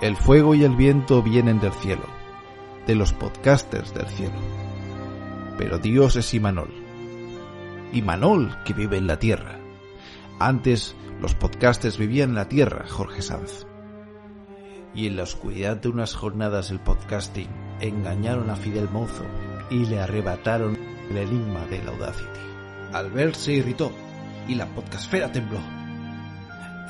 El fuego y el viento vienen del cielo, de los podcasters del cielo. Pero Dios es Imanol. Imanol que vive en la tierra. Antes los podcasters vivían en la tierra, Jorge Sanz. Y en la oscuridad de unas jornadas del podcasting engañaron a Fidel Mozo y le arrebataron el enigma de la Audacity. Albert se irritó y la podcastfera tembló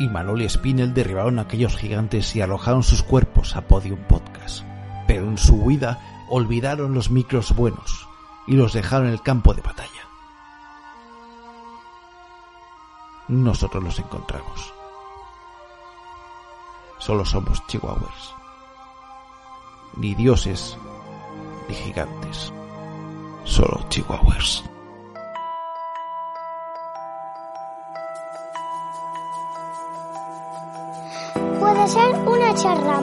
y Manol y Spinel derribaron a aquellos gigantes y alojaron sus cuerpos a Podium Podcast. Pero en su huida olvidaron los micros buenos y los dejaron en el campo de batalla. Nosotros los encontramos. Solo somos chihuahuas. Ni dioses, ni gigantes. Solo chihuahuas. Puede ser una charla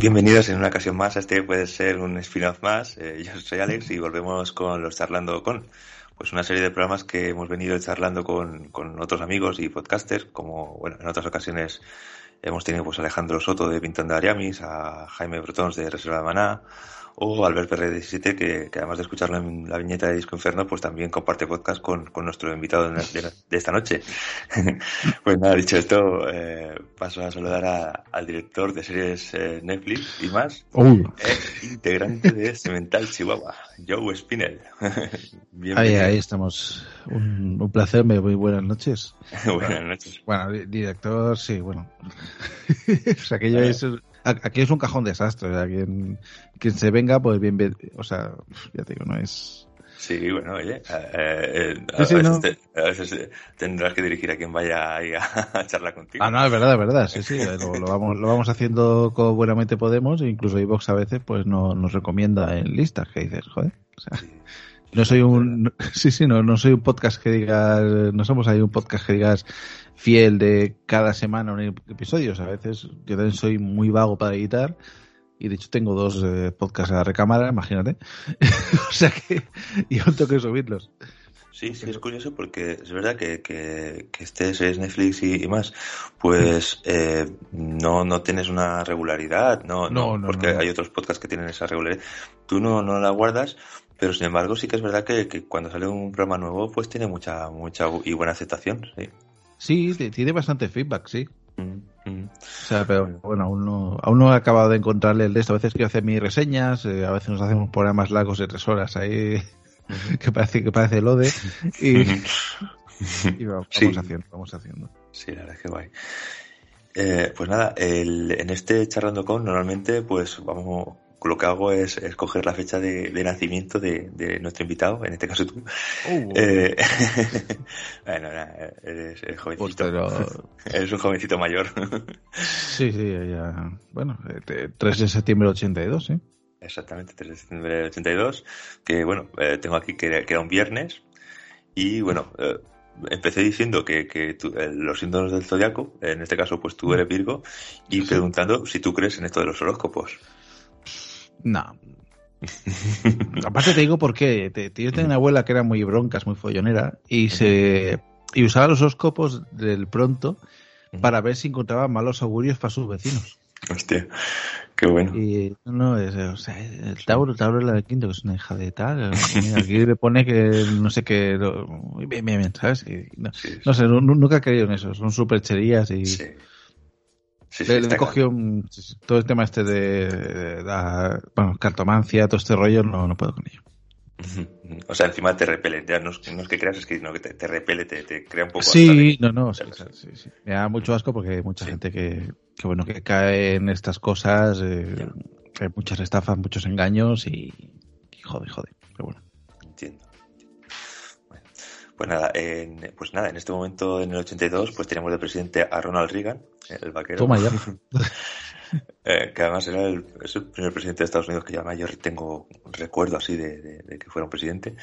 Bienvenidos en una ocasión más. Este puede ser un spin-off más. Eh, yo soy Alex y volvemos con los Charlando con. Pues una serie de programas que hemos venido charlando con, con otros amigos y podcasters, como bueno, en otras ocasiones hemos tenido pues a Alejandro Soto de Pintando Ariamis, a Jaime Brotons de Reserva de Maná, o Albert Perret 17, que, que, además de escucharlo en la viñeta de Disco Inferno, pues también comparte podcast con, con nuestro invitado de, de, de, esta noche. pues nada, dicho esto, eh, paso a saludar a, al director de series eh, Netflix y más, eh, integrante de Cemental Chihuahua, Joe Spinell. Ahí, ahí estamos. Un, un placer, muy buenas noches. buenas noches. Bueno, di- director, sí, bueno. o sea, aquello es, aquí es un cajón desastre. O sea, quien, quien se venga, pues bien, bien- o sea, ya te digo, no es. Sí, bueno, oye, eh, eh, Sí, a, sí, veces no. te- a veces eh, tendrás que dirigir a quien vaya ahí a, a charlar contigo. Ah, no, es verdad, es verdad, sí, sí, lo, lo vamos, lo vamos haciendo como buenamente podemos, e incluso iVox a veces pues no, nos recomienda en listas que dices, joder, o sea, Sí. no soy un, sí, sí, no, no soy un podcast que digas, no somos ahí un podcast que digas fiel de cada semana un episodio, o sea, a veces yo también soy muy vago para editar, y de hecho tengo dos eh, podcasts a la recámara, imagínate, o sea que yo tengo que subirlos. Sí, sí, es curioso porque es verdad que, que, que este es Netflix y, y más, pues eh, no, no tienes una regularidad, no, no, No, no, porque no. hay otros podcasts que tienen esa regularidad. Tú no, no la guardas, pero sin embargo sí que es verdad que, que cuando sale un programa nuevo, pues tiene mucha, mucha y buena aceptación, sí. Sí, tiene bastante feedback, sí. Mm, mm. O sea, pero bueno, aún no, aún no he acabado de encontrarle el de esto. A veces quiero hacer mis reseñas, eh, a veces nos hacemos programas largos de tres horas ahí, que parece que parece Lode, y, y vamos, Sí. vamos haciendo, vamos haciendo. Sí, la verdad es que guay. Eh, pues nada, el, en este charlando con, normalmente, pues vamos, lo que hago es escoger la fecha de, de nacimiento de, de nuestro invitado, en este caso tú. Eh, bueno, nada, eres, eres Pues, jovencito. pero Eres un jovencito mayor. sí, sí, ya, bueno, eh, te- 3 de septiembre del 82, ¿sí? Exactamente, 3 de septiembre del 82. Que bueno, eh, tengo aquí que, que, era un viernes. Y bueno, eh, empecé diciendo que, que eh, los síntomas del zodiaco, en este caso, pues tú eres Virgo, y preguntando si tú crees en esto de los horóscopos. No. Aparte te digo por qué. Te, yo tenía una abuela que era muy broncas, muy follonera, y se y usaba los horóscopos del pronto para ver si encontraba malos augurios para sus vecinos. Hostia, qué bueno. Y no, es, o sea, el Tauro, Tauro es la del quinto, que es una hija de tal. Mira, aquí le pone que no sé qué. Bien, bien, bien, ¿sabes? Y no, sí, sí. no, sé, nunca he creído en eso. Son supercherías y. Sí. Sí, sí, le, le cogió un, todo el tema este de, bueno, cartomancia, todo este rollo, no, no puedo con ello. O sea, encima te repele, ya no, es, no es que creas, es que, no, que te, te, repele, te, te, crea un poco. Sí, no, no, sí, Me da mucho asco porque hay mucha gente que, que, bueno, que cae en estas cosas, eh, hay muchas estafas, muchos engaños y, y jode, jode. Pero bueno. Entiendo. Pues nada, en, pues nada, en este momento, en el 82, pues tenemos de presidente a Ronald Reagan, el vaquero. Toma ya. Eh, que además era el, es el, primer presidente de Estados Unidos que yo, yo tengo recuerdo así de, de, de, que fuera un presidente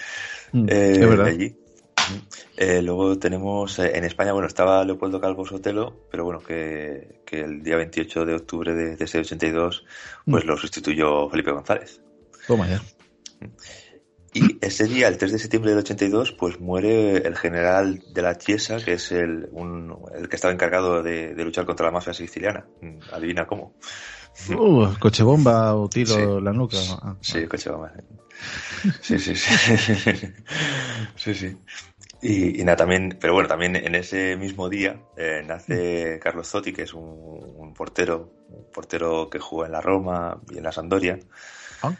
mm, eh, de allí. Eh, luego tenemos en España, bueno, estaba Leopoldo Calvo Sotelo, pero bueno, que, que el día 28 de octubre de, de ese 82, pues mm. lo sustituyó Felipe González. Toma ya. Y ese día, el 3 de septiembre del 82, pues muere el general de la Chiesa, que es el, un, el que estaba encargado de, de, luchar contra la mafia siciliana. Adivina cómo. Uh, coche bomba o tiro sí. la nuca. Ah, sí, coche bomba. Sí, sí, sí. sí, sí. Y, y, nada, también, pero bueno, también en ese mismo día eh, nace Carlos Zotti, que es un, un, portero, un portero que jugó en la Roma y en la Sampdoria. ¿Ah?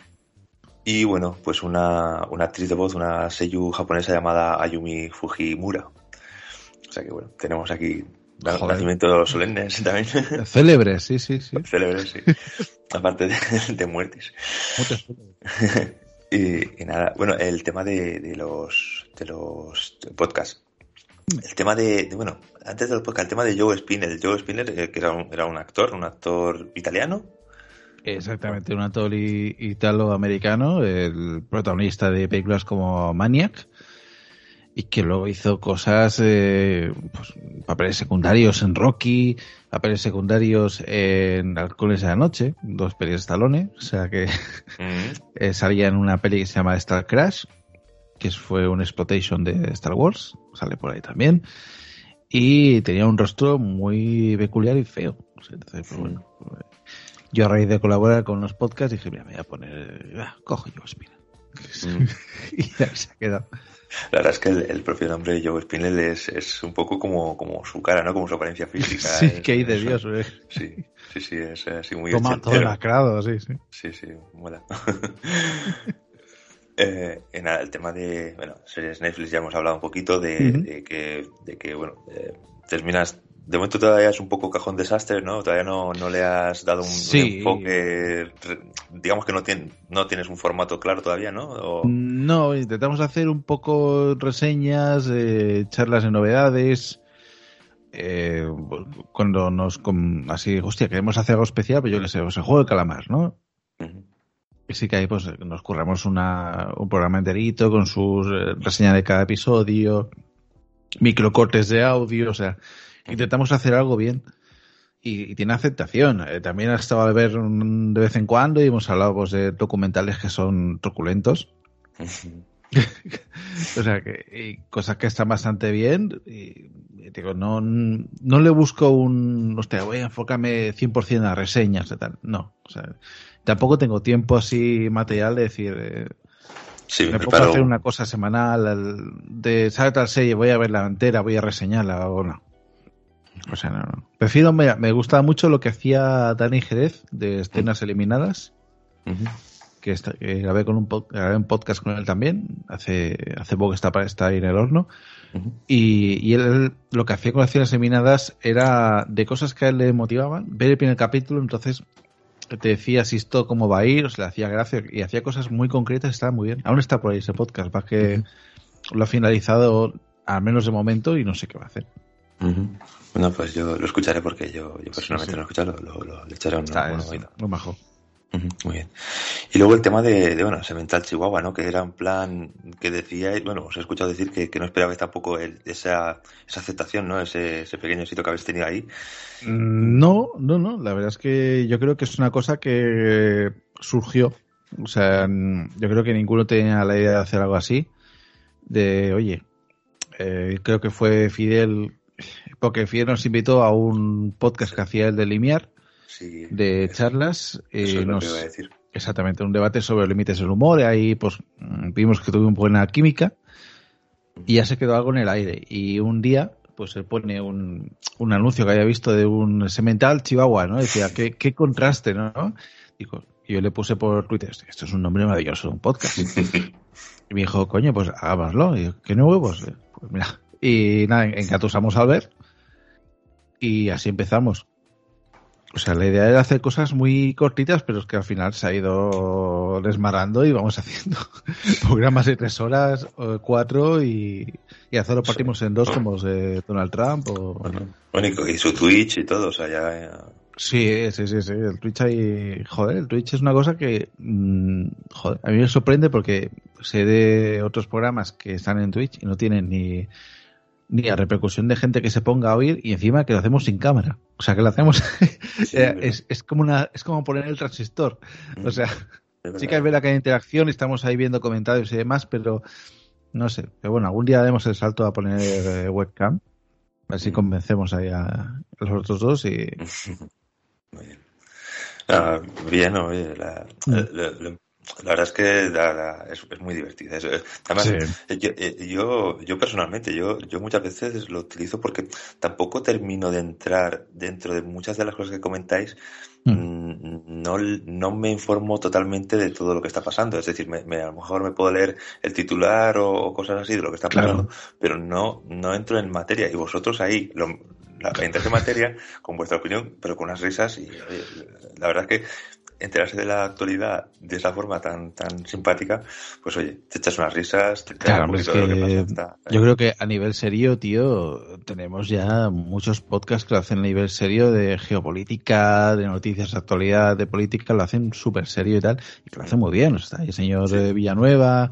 Y bueno, pues una, una actriz de voz, una seiyuu japonesa llamada Ayumi Fujimura. O sea que bueno, tenemos aquí Joder. nacimientos solemnes también. Célebres, sí, sí, sí. Célebres, sí. Aparte de, de muertes. y, y, nada, bueno, el tema de, de los de los podcasts. El tema de, de, bueno, antes del podcast, el tema de Joe Spinner. Joe Spinner, eh, que era un, era un actor, un actor italiano, Exactamente, un actor italo-americano, el protagonista de películas como Maniac, y que luego hizo cosas, eh, pues, papeles secundarios en Rocky, papeles secundarios en Alcoholes de la Noche, dos pelis de Stallone, o sea que mm. salía en una peli que se llama Star Crash, que fue un exploitation de Star Wars, sale por ahí también, y tenía un rostro muy peculiar y feo. Entonces, pues, bueno, yo a raíz de colaborar con los podcasts dije, mira, me voy a poner, ah, cojo Joe Spinell. Mm. y ahí se ha quedado. La verdad es que el, el propio nombre de Joe Spinell es, es, un poco como, como su cara, ¿no? Como su apariencia física. sí, es, que hay de Dios, ¿eh? Sí, sí, sí, es así muy Toma todo lacrado, sí, sí. Sí, sí, mola. eh, en el tema de, bueno, series Netflix ya hemos hablado un poquito de, uh -huh. de que, de que, bueno, eh, terminas de momento todavía es un poco cajón desastre, ¿no? Todavía no, no le has dado un, sí. enfoque, digamos que no, tiene, no tienes un formato claro todavía, ¿no? O... No, intentamos hacer un poco reseñas, eh, charlas de novedades. Eh, cuando nos, con, así, hostia, queremos hacer algo especial, pues yo qué sé, pues el juego de calamar, ¿no? Uh -huh. Sí que ahí pues nos curramos una, un programa enterito con sus eh, reseñas de cada episodio, microcortes de audio, o sea, intentamos hacer algo bien y, y tiene aceptación. Eh, también ha estado a ver un, de vez en cuando y hemos hablado pues, de documentales que son truculentos. o sea, que cosas que están bastante bien. Y, y digo, no, no le busco un. Hostia, voy a enfocarme 100% a reseñas y tal. No. O sea, tampoco tengo tiempo así material de decir. Eh, Sí, me puedo hacer una cosa semanal de sale tal serie, voy a verla entera, voy a reseñarla o no. O sea, no, no. Prefiero, me, me gusta mucho lo que hacía Dani Jerez de escenas eliminadas. Uh -huh. Que, está, que, grabé con un, grabé un podcast con él también. Hace, hace poco está estar ahí en el horno. Uh -huh. y, y, él lo que hacía con las escenas eliminadas era de cosas que a él le motivaban. Ver el primer capítulo, entonces te decía si esto cómo va a ir, o sea, le hacía gracia y hacía cosas muy concretas, estaba muy bien. Aún está por ahí ese podcast, va que uh -huh. lo ha finalizado al menos de momento y no sé qué va a hacer. Uh -huh. Bueno, pues yo lo escucharé porque yo, yo personalmente sí, sí. no he escuchado, lo, lo, lo, le echaré un, Está, un, un, un bajo. Muy bien. Y luego el tema de, de, bueno, Semental Chihuahua, ¿no? Que era un plan que decía, bueno, os he escuchado decir que, que no esperabais tampoco el, esa, esa aceptación, ¿no? Ese, ese pequeño sitio que habéis tenido ahí. Mm, no, no, no. La verdad es que yo creo que es una cosa que surgió. O sea, yo creo que ninguno tenía la idea de hacer algo así. De, oye, eh, creo que fue Fidel, porque Fidel nos invitó a un podcast que hacía el de Limiar Sí, de eso- charlas. eso eh, es lo nos- que iba a decir. exactamente, un debate sobre límites del humor. Y ahí pues mm, vimos que tuvo buena química y ya se quedó algo en el aire. Y un día pues él pone un, un anuncio que había visto de un semental chihuahua, ¿no? Decía, qué, qué contraste, ¿no? Digo, y yo le puse por Twitter, esto es un nombre maravilloso un podcast. Y me dijo, coño, pues hagámoslo. Y yo, ¿qué no huevos? Pues mira. Y nada, engatusamos al ver. Y así empezamos. O sea, la idea era hacer cosas muy cortitas, pero es que al final se ha ido desmarando y vamos haciendo programas de tres horas, cuatro, y, y hacerlo partimos en dos como de Donald Trump. O... Bueno, y- su Twitch y todo, o sea, ya... ya- Sí, sí, sí, sí. El Twitch ahí, joder, el Twitch es una cosa que, mm, joder, a mí me sorprende porque sé de otros programas que están en Twitch y no tienen ni, ni la repercusión de gente que se ponga a oír y encima que lo hacemos sin cámara. O sea, que lo hacemos, Sí, eh, es, es como una, es como poner el transistor. O sea, sí que es verdad que hay interacción y estamos ahí viendo comentarios y demás, pero no sé. Pero bueno, algún día demos el salto a poner eh, webcam. Así Mm. convencemos ahí a los otros dos y, Muy bien. Ah, bien, oye, la, Mm. la- la- la verdad es que la- es, es muy divertida. Además, Sí. eh, yo, eh, yo, yo personalmente, yo, yo muchas veces lo utilizo porque tampoco termino de entrar dentro de muchas de las cosas que comentáis. Mm. mm, No, no me informo totalmente de todo lo que está pasando. Es decir, me, me- a lo mejor me puedo leer el titular o, o cosas así de lo que está Claro. pasando, pero no, no entro en materia. Y vosotros ahí, lo, la, en materia con vuestra opinión, pero con unas risas. Y oye, la verdad es que enterarse de la actualidad de esa forma tan, tan simpática, pues oye, te echas unas risas, te Claro, un hombre, es poquito de lo que que pasa. está- yo creo que a nivel serio, tío, tenemos ya muchos podcasts que lo hacen a nivel serio de geopolítica, de noticias de actualidad, de política, lo hacen súper serio y tal, y que lo hacen muy bien. Está el señor Sí. Villanueva,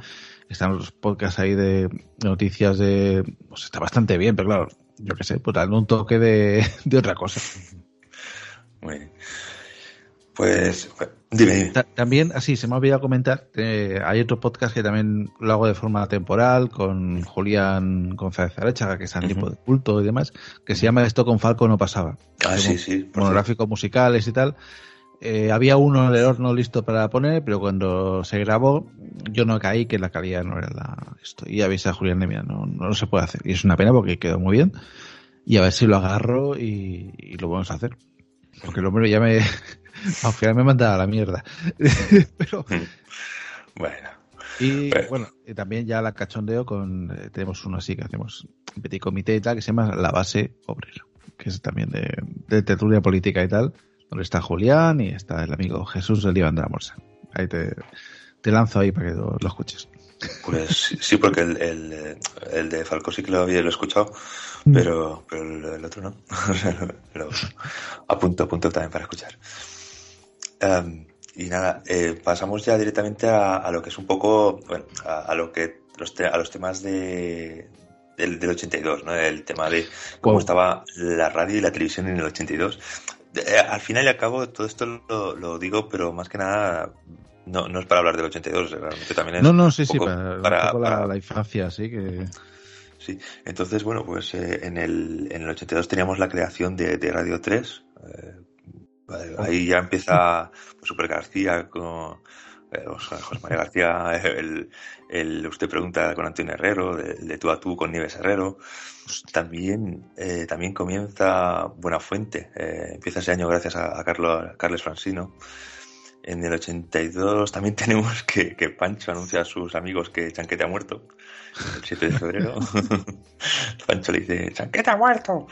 están los podcasts ahí de noticias de... Pues está bastante bien, pero claro, yo qué sé, pues dando un toque de, de otra cosa. Muy bien. Pues, dime, dime. Ta- También, así, se me ha olvidado comentar, eh, hay otro podcast que también lo hago de forma temporal con Julián González Arechaga, que es un tipo Ujú. de culto y demás, que se llama Esto con Falco no pasaba. Ah, sí, sí. Monográficos musicales y tal. Eh, había uno en el horno listo para poner, pero cuando se grabó, yo no caí que la calidad no era la esto. Y avisé a Julián de mira, no, no lo se puede hacer. Y es una pena porque quedó muy bien. Y a ver si lo agarro y, y lo vamos a hacer. Porque el hombre ya me. Final me manda a la mierda. pero. cierto. Bueno, Y Bueno. bueno, y también ya la cachondeo con. eh, tenemos uno así que hacemos un petit comité y tal, que se llama La Base Obrera. Que es también de, de tertulia política y tal. Donde está Julián y está el amigo Jesús del Iván de la Morsa. Ahí te, te lanzo ahí para que lo, lo escuches. pues sí, porque el, el, eh, el de Falco sí que lo había lo he escuchado, Mm. pero, pero el, el otro no. O sea, lo, lo apunto, apunto también para escuchar. Em, y nada, eh, pasamos ya directamente a, a lo que es un poco, bueno, a, a lo que los te- a los temas de del, del 82, ¿no? El tema de cómo Wow. estaba la radio y la televisión en el 82. Eh, al final y al cabo, todo esto lo, lo digo, pero más que nada no, no es para hablar del 82, realmente también es No, no, sí, sí, para, para- la, para- la infancia, sí que. Sí, entonces, bueno, pues eh, en, el, en el 82 teníamos la creación de, de Radio 3. eh, ahí ya empieza pues, Super García con eh, José María García, el, el Usted Pregunta con Antonio Herrero, de, de Tú a Tú con Nieves Herrero. También, eh, también comienza Buena Fuente. eh, empieza ese año gracias a, a Carlos, a Carles Francino. En el 82 también tenemos que, que Pancho anuncia a sus amigos que Chanquete ha muerto. El 7 de febrero. Pancho le dice, Chanquete ha muerto.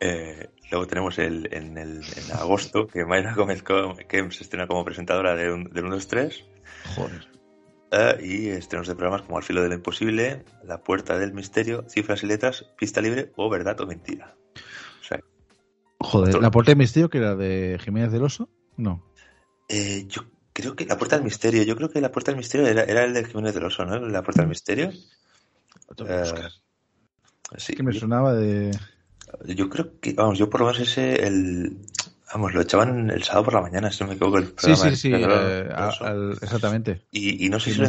Eh, luego tenemos el, en, el, en agosto que Mayra Gómez que se estrena como presentadora de un, del 1, 2, 3. Joder. Eh, y estrenos de programas como Al filo de lo imposible, La puerta del misterio, Cifras y letras, Pista libre o Verdad o mentira. O sea, Joder, ¿la puerta de misterio que era de Jiménez del Oso? No. Eh, yo creo que la puerta del misterio, yo creo que la puerta del misterio era, era el de Jiménez del Oso, ¿no? La puerta del misterio. Eh, sí, que me sonaba de... Yo creo que, vamos, yo por lo menos ese, el, vamos, lo echaban el sábado por la mañana, si no me equivoco, el Sí, programa sí, sí, del- eh, al- exactamente. y, y no sé Sí, si lo,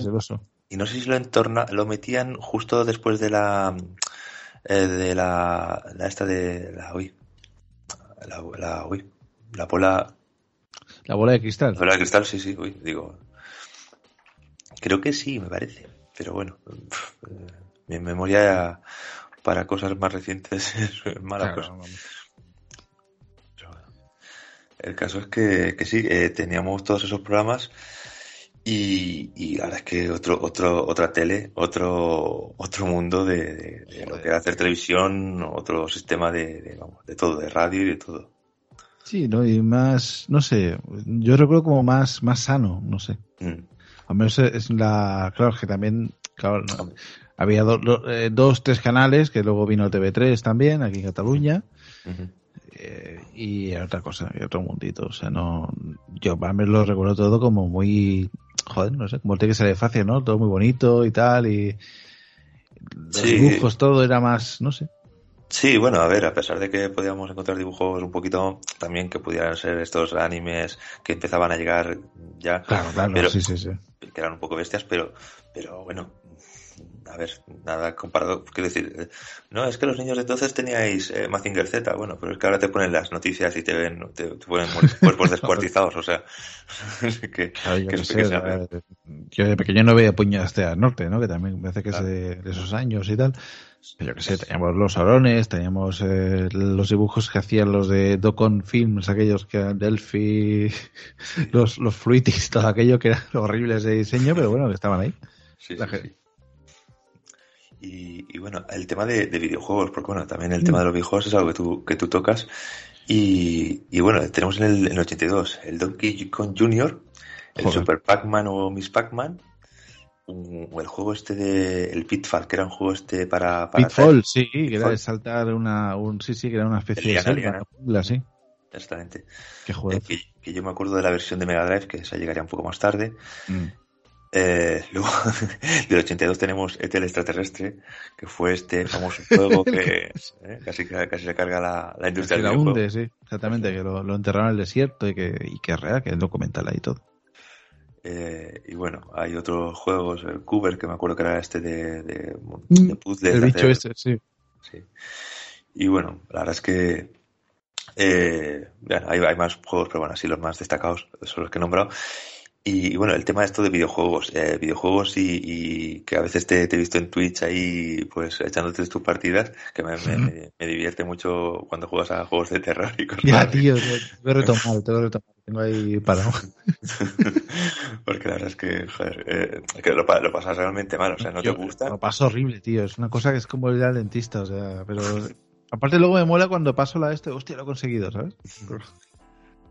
y no sé si lo entorna, lo metían justo después de la, eh, de la, la esta de la, uy, la, la, uy, la bola, La bola de cristal. la bola de cristal, sí, sí, uy, digo, creo que sí, me parece, pero bueno, eh, mi memoria para cosas más recientes es mala Claro, cosa. El caso es que, que sí, eh, teníamos todos esos programas y, y verdad es que otro, otro, otra tele, otro, otro mundo de, de- de lo que era hacer televisión, otro sistema de, de, vamos, de todo, de radio y de todo. Sí, ¿no? Y más, no sé, yo recuerdo como más, más sano, no sé. Mm. Al menos es la, claro, es que también, claro, no, había do- eh, dos, tres canales, que luego vino TV3 también, aquí en Cataluña, Ujú. eh, y otra cosa, y otro mundito, o sea, no, yo para mí lo recuerdo todo como muy, joder, no sé, como tiene que ser fácil, ¿no? Todo muy bonito y tal, y los Sí. dibujos, todo era más, no sé. Sí, bueno, a ver, a pesar de que podíamos encontrar dibujos un poquito también que pudieran ser estos animes que empezaban a llegar ya, Claro, claro, Pero- sí, sí, sí. que eran un poco bestias, pero, pero bueno, a ver, nada comparado, quiero decir, eh, no, es que los niños de entonces teníais eh, Mazinger Z, bueno, pero es que ahora te ponen las noticias y te ven, te, te ponen cuerpos descuartizados, o sea, que, Claro, yo que eso sé, que yo de pequeño no veía Puño hasta el norte, ¿no? Que también me parece que Claro. es de, de esos años y tal. Pero yo qué sé, teníamos los Arones, teníamos eh, los dibujos que hacían los de Docon Films, aquellos que eran Delphi, los, los Fruities, todo aquello que eran horribles de diseño, pero bueno, que estaban ahí. Sí, La sí, que- sí. Y, y bueno, el tema de, de videojuegos, porque bueno, también el Mm. tema de los videojuegos es algo que tú, que tú tocas. Y, y bueno, tenemos en el, en el 82 el Donkey Kong Jr., el Joder. Super Pac-Man o Miss Pac-Man, o el juego este de el Pitfall, que era un juego este para, para Pitfall, sí, que era de saltar una, un, sí, sí, que era una especie de liana. una sí. Exactamente. Qué Eh, juego. que, que yo me acuerdo de la versión de Mega Drive, que esa llegaría un poco más tarde. Mm. Eh, luego, del 82 tenemos ET el extraterrestre, que fue este famoso juego que eh, casi, casi se carga la, la industria Que del hunde, sí, exactamente, que lo, lo enterraron en el desierto y que, y que es real, que es documental ahí todo. Eh, y bueno, hay otros juegos, el Cuber, que me acuerdo que era este de, de, Mm, de puzzles. El de bicho hacer- este, sí. Sí. Y bueno, la verdad es que eh, bueno, hay, hay más juegos, pero bueno, así los más destacados son los que he nombrado. Y, y bueno, el tema de esto de videojuegos, eh, videojuegos y, y que a veces te, te he visto en Twitch ahí, pues echándote tus partidas, que me, me- me- me divierte mucho cuando juegas a juegos de terror y cosas Ya, tío, tengo que retomar, tengo que retomar. Tengo ahí parado. Porque la verdad es que, joder, eh, que lo, pa- lo pasas realmente mal, o sea, no Yo te gusta. Lo paso horrible, tío. Es una cosa que es como ir al dentista, o sea, pero. Aparte, luego me mola cuando paso la de este, hostia, lo he conseguido, ¿sabes?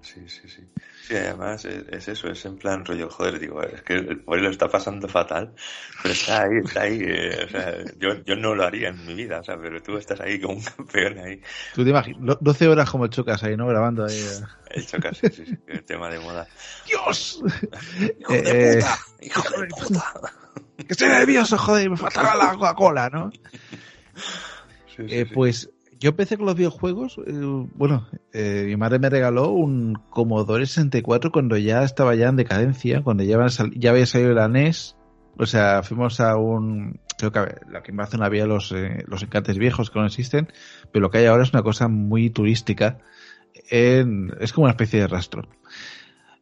Sí, sí, sí. Sí, además es, es eso, es en plan rollo, joder, digo, es que el pobre lo está pasando fatal, pero está ahí, está ahí, eh, o sea, yo, yo no lo haría en mi vida, o sea, pero tú estás ahí como un campeón ahí, Tú te imaginas, lo- 12 horas como chocas ahí, ¿no? Grabando ahí. eh. hecho casi, sí, sí, el tema de moda. ¡Dios! ¡Hijo Eh, de eh, puta! ¡Hijo de puta! Que estoy nervioso, joder, me falta la Coca-Cola, ¿no? Sí, sí, Eh, sí. pues yo empecé con los videojuegos. eh, bueno, eh, mi madre me regaló un Commodore 64 cuando ya estaba ya en decadencia, cuando ya, había salido la NES. O sea, fuimos a un. Creo que aquí en Amazon había los, eh, los encantes viejos que no existen, pero lo que hay ahora es una cosa muy turística. es como una especie de rastro.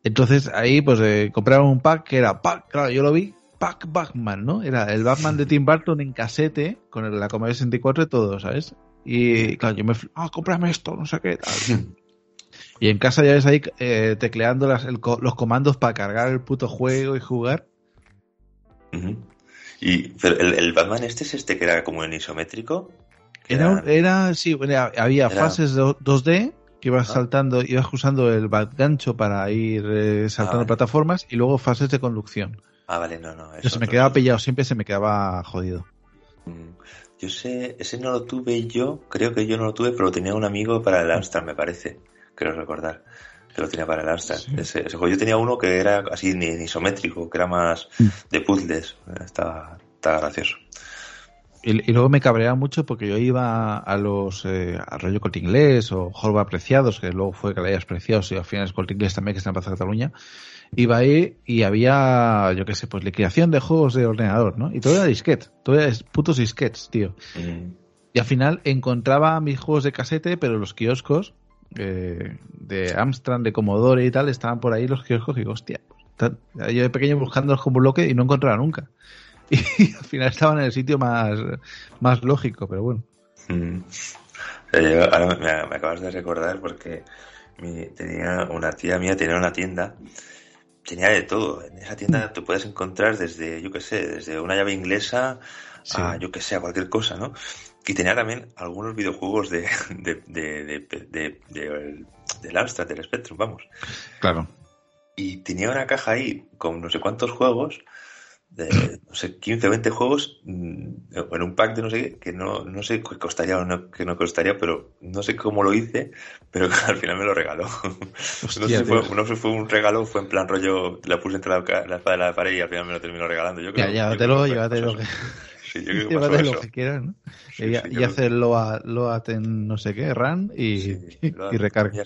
Entonces ahí pues eh, compraron un pack que era pack, claro, yo lo vi, pack Batman, ¿no? Era el Batman de Tim Burton en casete con el- la Commodore 64 y todo, ¿sabes? Y claro, yo me ah, cómprame esto, no sé qué tal. Y en casa ya ves ahí eh, tecleando las- el los comandos para cargar el puto juego y jugar. Y, pero el, el Batman este es este que era como en isométrico. Era, era sí, era- había fases de 2D que ibas Ah. saltando, ibas usando el gancho para ir eh, saltando vale. plataformas y luego fases de conducción. Ah, vale, no, no. Yo se me quedaba pillado, siempre se me quedaba jodido. Yo sé, ese no lo tuve yo, creo que yo no lo tuve, pero lo tenía un amigo para el Amstrad, me parece, creo recordar. que lo tenía para el Amstrad. Ese, ese, juego yo tenía uno que era así ni, ni isométrico, que era más Mm. de puzzles. Estaba, estaba gracioso. Y, y luego me cabreaba mucho porque yo iba a los eh, a rollo corte inglés o Jorba Apreciados, que luego fue hayas Preciados y al final es corte inglés también, que está en Plaza Cataluña. Iba ahí y había, yo qué sé, pues liquidación de juegos de ordenador, ¿no? Y todo era disquete, todo era putos disquetes, tío. Mm. Y al final encontraba mis juegos de casete, pero los kioscos eh, de Amstrad, de Commodore y tal, estaban por ahí los kioscos y digo, hostia, pues, yo de pequeño buscándolos como bloque y no encontraba nunca. Y al final estaban en el sitio más, más lógico, pero bueno. Mm. Yo- ahora me, acabas de recordar porque mi- tenía una tía mía tenía una tienda tenía de todo en esa tienda te puedes encontrar desde yo qué sé desde una llave inglesa Sí. a yo que sé a cualquier cosa no y tenía también algunos videojuegos de de de de, de, de- del Amstrad del Spectrum vamos Claro. y tenía una caja ahí con no sé cuántos juegos, de, no sé, 15 o 20 juegos, mm, en un pack de no sé qué, que no, no sé qué costaría o no, que no costaría, pero no sé cómo lo hice, pero al final me lo regaló. no, sé si fue, no sé si fue un regalo fue en plan rollo, la puse entre la, espada de la pared y al final me lo terminó regalando. Yo creo, Ya, llévatelo, llévatelo. pasó que- eso. Sí, yo creo que pasó Llévate lo que quieras, ¿no? Sí, y sí, y yo creo- hacer loa, loat en no sé qué, run y, lo- y recarga.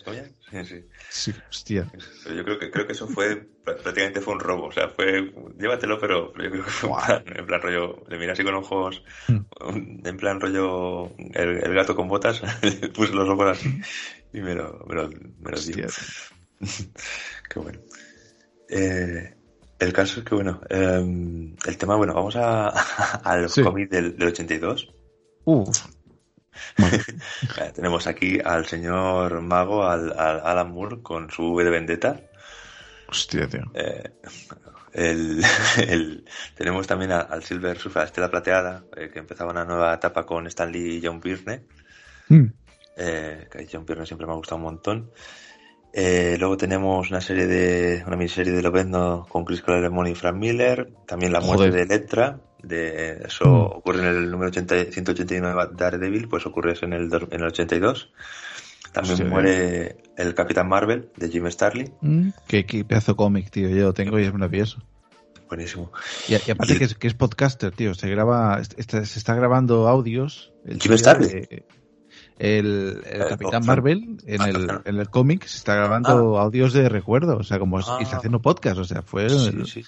Sí, sí. Hostia. Pero yo creo que creo que eso fue prá- prácticamente fue un robo, o sea, fue llévatelo, pero yo creo que fue en plan, en plan rollo, le miré así con ojos, Hmm. en plan rollo el, el gato con botas, puse los ojos así y me lo, me lo, me lo dio. Qué bueno. Eh, el caso es que bueno, eh, el tema, bueno, vamos a, al Sí. cómic del, del 82. Uf. Tenemos aquí al señor mago, al, al Alan Moore con su V de Vendetta. Hostia, tío. Eh, el, el- tenemos también a- al Silver Surfer, a Estela Plateada, eh, que empezaba una nueva etapa con Stan Lee y John Byrne. Mm. Eh, que John Byrne siempre me ha gustado un montón. Eh, luego tenemos una serie de una miniserie de Lobezno con Chris Claremont y Frank Miller. También la muerte Joder. de Electra. De, eso Mm. ocurre en el número 80 189 de Daredevil, pues ocurre eso en el, en el 82. También Hostia. muere el Capitán Marvel de Jim Starlin. Mm. Qué, qué pedazo cómic, tío. Yo lo tengo y es maravilloso. Buenísimo. Y, y aparte que es, que es podcaster, tío. Se graba, est- está- se está grabando audios. el Jim Starlin. de- El, el Eh, Capitán Marvel en ah, el, en el cómic se está grabando audios de recuerdo, o sea, como es- y está Ah. haciendo podcast, o sea, fue Sí, sí.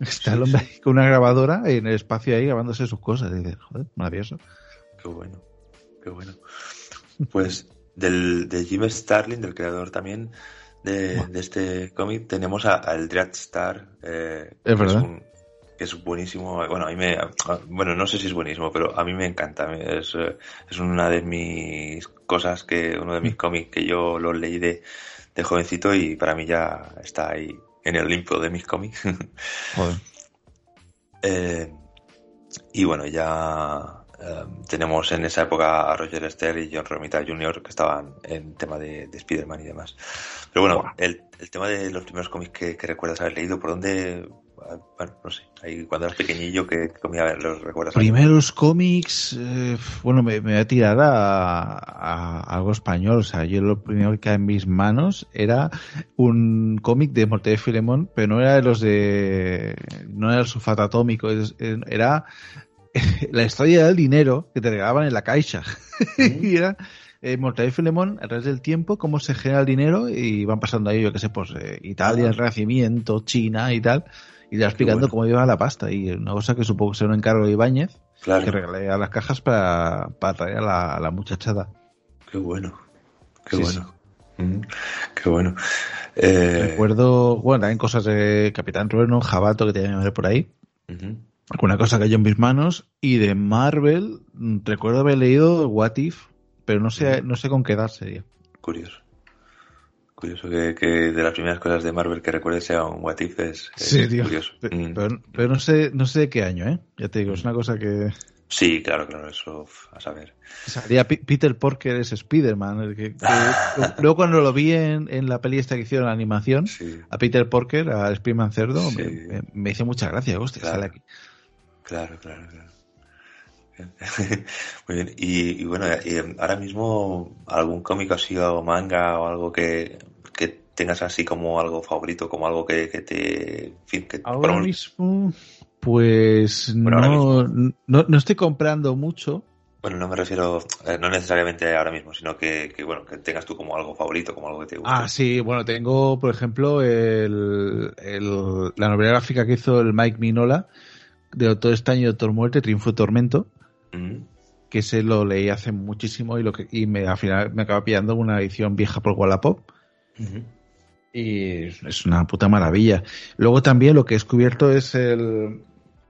Está el hombre ahí con una grabadora en el espacio ahí grabándose sus cosas, y dices, joder, maravilloso. Qué bueno, qué bueno. Pues del, de Jim Starlin, del creador también de, de este cómic, tenemos a- al Dread Star. eh, que verdad. un- que es buenísimo. Bueno, a mí me, bueno, no sé si es buenísimo, pero a mí me encanta. Es, es una de mis cosas que, uno de mis cómics que yo los leí de, de jovencito y para mí ya está ahí en el Olimpo de mis cómics. Joder. Eh, y bueno, ya eh, tenemos en esa época a Roger Stern y John Romita Jr. que estaban en tema de, de Spider-Man y demás. Pero bueno, el, el tema de los primeros cómics que, que recuerdas haber leído, ¿por dónde? Ah, Bueno, no sé, ahí cuando eras pequeñillo, que comía los recuerdas? Primeros cómics, eh, bueno, me, me voy a tirar a, a algo español. O sea, yo lo primero que cae en mis manos era un cómic de Morte de Filemón, pero no era de los de. No era el sulfato atómico, era la historia del dinero que te regalaban en la caixa. y era eh, Mortadelo y Filemón, a través del tiempo, cómo se genera el dinero y van pasando ahí, yo qué sé, pues eh, Italia, el Renacimiento, China y tal. Y le va explicando bueno. cómo lleva la pasta. Y una cosa que supongo que será un encargo de Ibáñez, Claro, que regalé a las cajas para, para traer a la, a la muchachada. qué bueno, qué Sí, bueno. Mm, Qué bueno. Eh, Recuerdo, bueno, también cosas de Capitán Trueno, Jabato, que tenía que ver por ahí. Alguna cosa cayó en mis manos. Y de Marvel, mm, recuerdo haber leído What If, pero no sé, no sé con qué edad sería. Curioso. Curioso que, que de las primeras cosas de Marvel que recuerdes sea un What If es, es Sí, tío. curioso. Mm. Pero, pero no sé, no sé de qué año, ¿eh? Ya te digo, es una cosa que. Sí, claro, claro, eso a saber. Salía P- Peter Porker es Spider-Man. el que- que- luego cuando lo vi en, en la peli esta que hicieron la animación, Sí, a Peter Porker, a Spider-Man Cerdo, Sí. me, me- hizo mucha gracia. Hostia, Claro. sale aquí. claro, claro, claro. Muy bien. Y, y bueno, y ahora mismo algún cómic así o manga o algo que tengas así como algo favorito, como algo que, te... En fin, que, ahora mismo, pues no, no, no, estoy comprando mucho. Bueno, no me refiero, eh, no necesariamente ahora mismo, sino que, bueno, que tengas tú como algo favorito, como algo que te guste. Ah, sí, bueno, tengo, por ejemplo, el, el, la novela gráfica que hizo el Mike Minola de Doctor Extraño y Doctor Muerte, Triunfo y Tormento, que se lo leí hace muchísimo y, lo que, y me, al final me acaba pillando una edición vieja por Wallapop. Y es una puta maravilla. Luego también lo que he descubierto es el,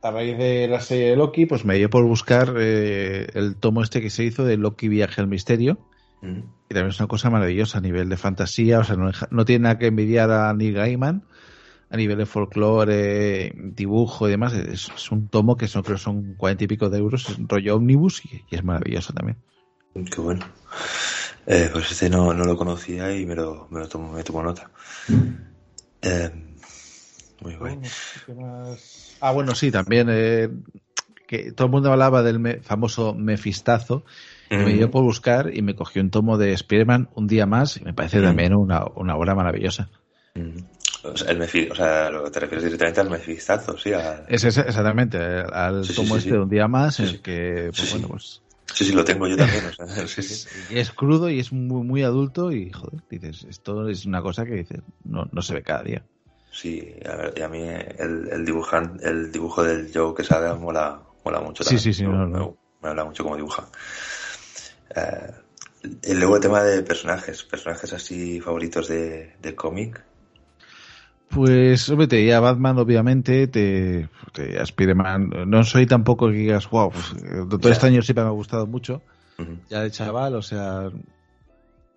a raíz de la serie de Loki, pues me dio por buscar eh, el tomo este que se hizo de Loki Viaje al Misterio. Mm. Y también es una cosa maravillosa a nivel de fantasía, o sea, no, tiene nada que envidiar a Neil Gaiman a nivel de folclore, dibujo y demás. Es, un tomo que son, creo son cuarenta y pico de euros, es un rollo omnibus y, es maravilloso también. Qué bueno. Eh, pues este no, no, lo conocía y me lo, me lo tomo, me tomo nota. Eh, muy bueno. Ah, bueno, sí, también. Eh, que todo el mundo hablaba del famoso Mefistazo. Me dio por buscar y me cogió un tomo de Spider-Man un día más y me parece también una, una, obra maravillosa. O sea, el o sea, te refieres directamente al Mefistazo, sí. Es, exactamente, al tomo este de un día más, el que, pues, bueno, pues. Sí, sí, lo tengo yo también. O sea, es crudo y es muy, muy adulto y, joder, dices, esto es una cosa que dices, no, no se ve cada día. Sí, a ver, y a mí el, el, dibujan, el dibujo del Joe que sabe mola, mola mucho. También. Sí, sí, sí. Me, no, me, habla mucho como dibuja. Eh, y luego el tema de personajes, personajes así favoritos de, de cómic. Pues, hombre, te diría Batman, obviamente, te, te Spider-Man. No soy tampoco que digas, wow, pues, todo este año siempre me ha gustado mucho. Ya de chaval, o sea,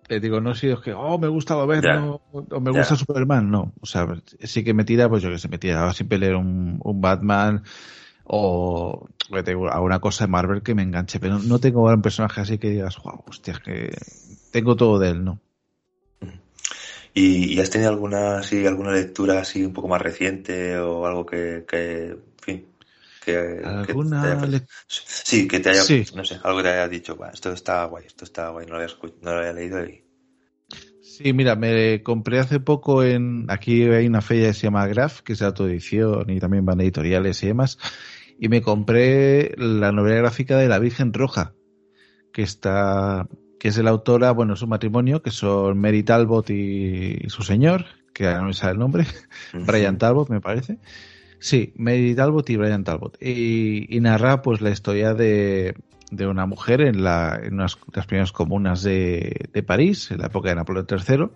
te digo, no si es que, oh, me gusta lo ver, o me gusta Superman, no. O sea, sí que me tira, pues yo que sé, me tira siempre leer un, un Batman o alguna cosa de Marvel que me enganche, pero no tengo un personaje así que digas, wow, hostia, que tengo todo de él, ¿no? ¿Y, has tenido alguna, así, alguna lectura así un poco más reciente o algo que, que en fin, que, ¿Alguna sí, que te haya, no sé, algo que te haya dicho, esto está guay, esto está guay, no lo había, no lo había leído y... Sí, mira, me compré hace poco en, aquí hay una feria que se llama Graph, que es de autoedición y también van editoriales y demás, y me compré la novela gráfica de La Virgen Roja, que está, que es de la autora, bueno, su matrimonio, que son Mary Talbot y su señor, que no me sale el nombre, Brian Talbot me parece, Sí, Mary Talbot y Brian Talbot. Y, narra pues la historia de, de una mujer en, la, en unas las primeras comunas de, de, París, en la época de Napoleón III,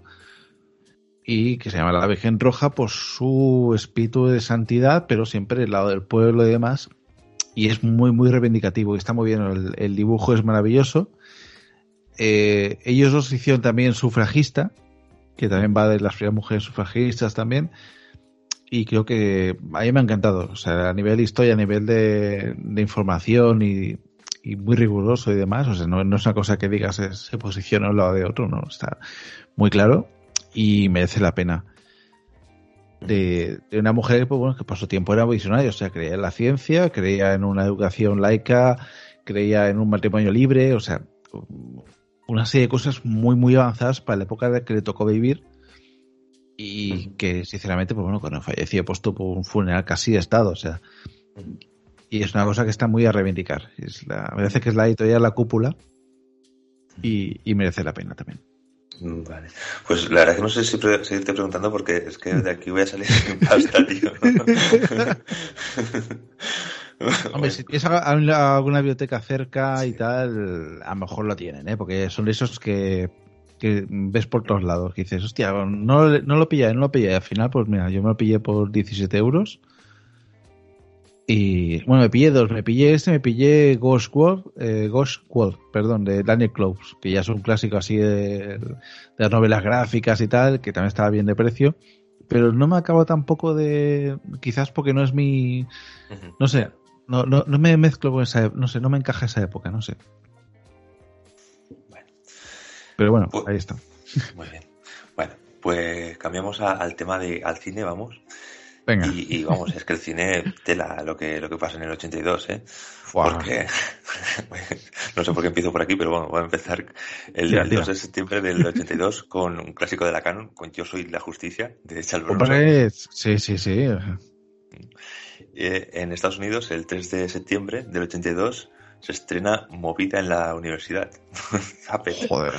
y que se llama la Virgen Roja por su espíritu de santidad, pero siempre del lado del pueblo y demás. Y es muy, muy reivindicativo y está muy bien. El, dibujo es maravilloso. Eh, ellos dos hicieron también sufragista, que también va de las primeras mujeres sufragistas también y creo que a mí me ha encantado. O sea, a nivel de historia, a nivel de, información y, muy riguroso y demás. O sea, no, es una cosa que digas se, posiciona a un lado de otro, no. Está muy claro y merece la pena. De, una mujer pues, bueno, que su tiempo era visionaria, o sea, creía en la ciencia, creía en una educación laica, creía en un matrimonio libre, o sea, una serie de cosas muy, muy avanzadas para la época que le tocó vivir y que sinceramente, pues bueno, cuando falleció pues tuvo un funeral casi de estado, o sea, y es una cosa que está muy a reivindicar. Es la, me parece que es la editorial La Cúpula y, y merece la pena también. Vale. Pues la verdad que no sé si seguirte preguntando porque es que de aquí voy a salir sin pasta, tío. Hombre, si tienes alguna biblioteca cerca y tal, a lo mejor lo tienen, ¿eh? Porque son esos que que ves por todos lados, que dices, hostia, no, no lo pillé, no lo pillé. Al final, pues mira, yo me lo pillé por 17 euros. Y bueno, me pillé dos, me pillé este, me pillé Ghost World, eh, Ghost World, perdón, de Daniel Close, que ya es un clásico así de, de, las novelas gráficas y tal, que también estaba bien de precio, pero no me acabo tampoco de, quizás porque no es mi, no sé, no, no, no me mezclo con esa, no sé, no me encaja esa época, no sé. Pero bueno, pues, ahí está. Muy bien. Bueno, pues cambiamos al tema de al cine, vamos. Venga. Y, vamos, es que el cine tela lo que, lo que pasa en el 82, ¿eh? Porque no sé por qué empiezo por aquí, pero bueno, voy a empezar el, tira. 2 de septiembre del 82 con un clásico de la Canon, con Yo soy la justicia, de Charles Bronson. Sí, sí, sí. Eh, en Estados Unidos, el 3 de septiembre del 82, se estrena Movida en la Universidad. Joder.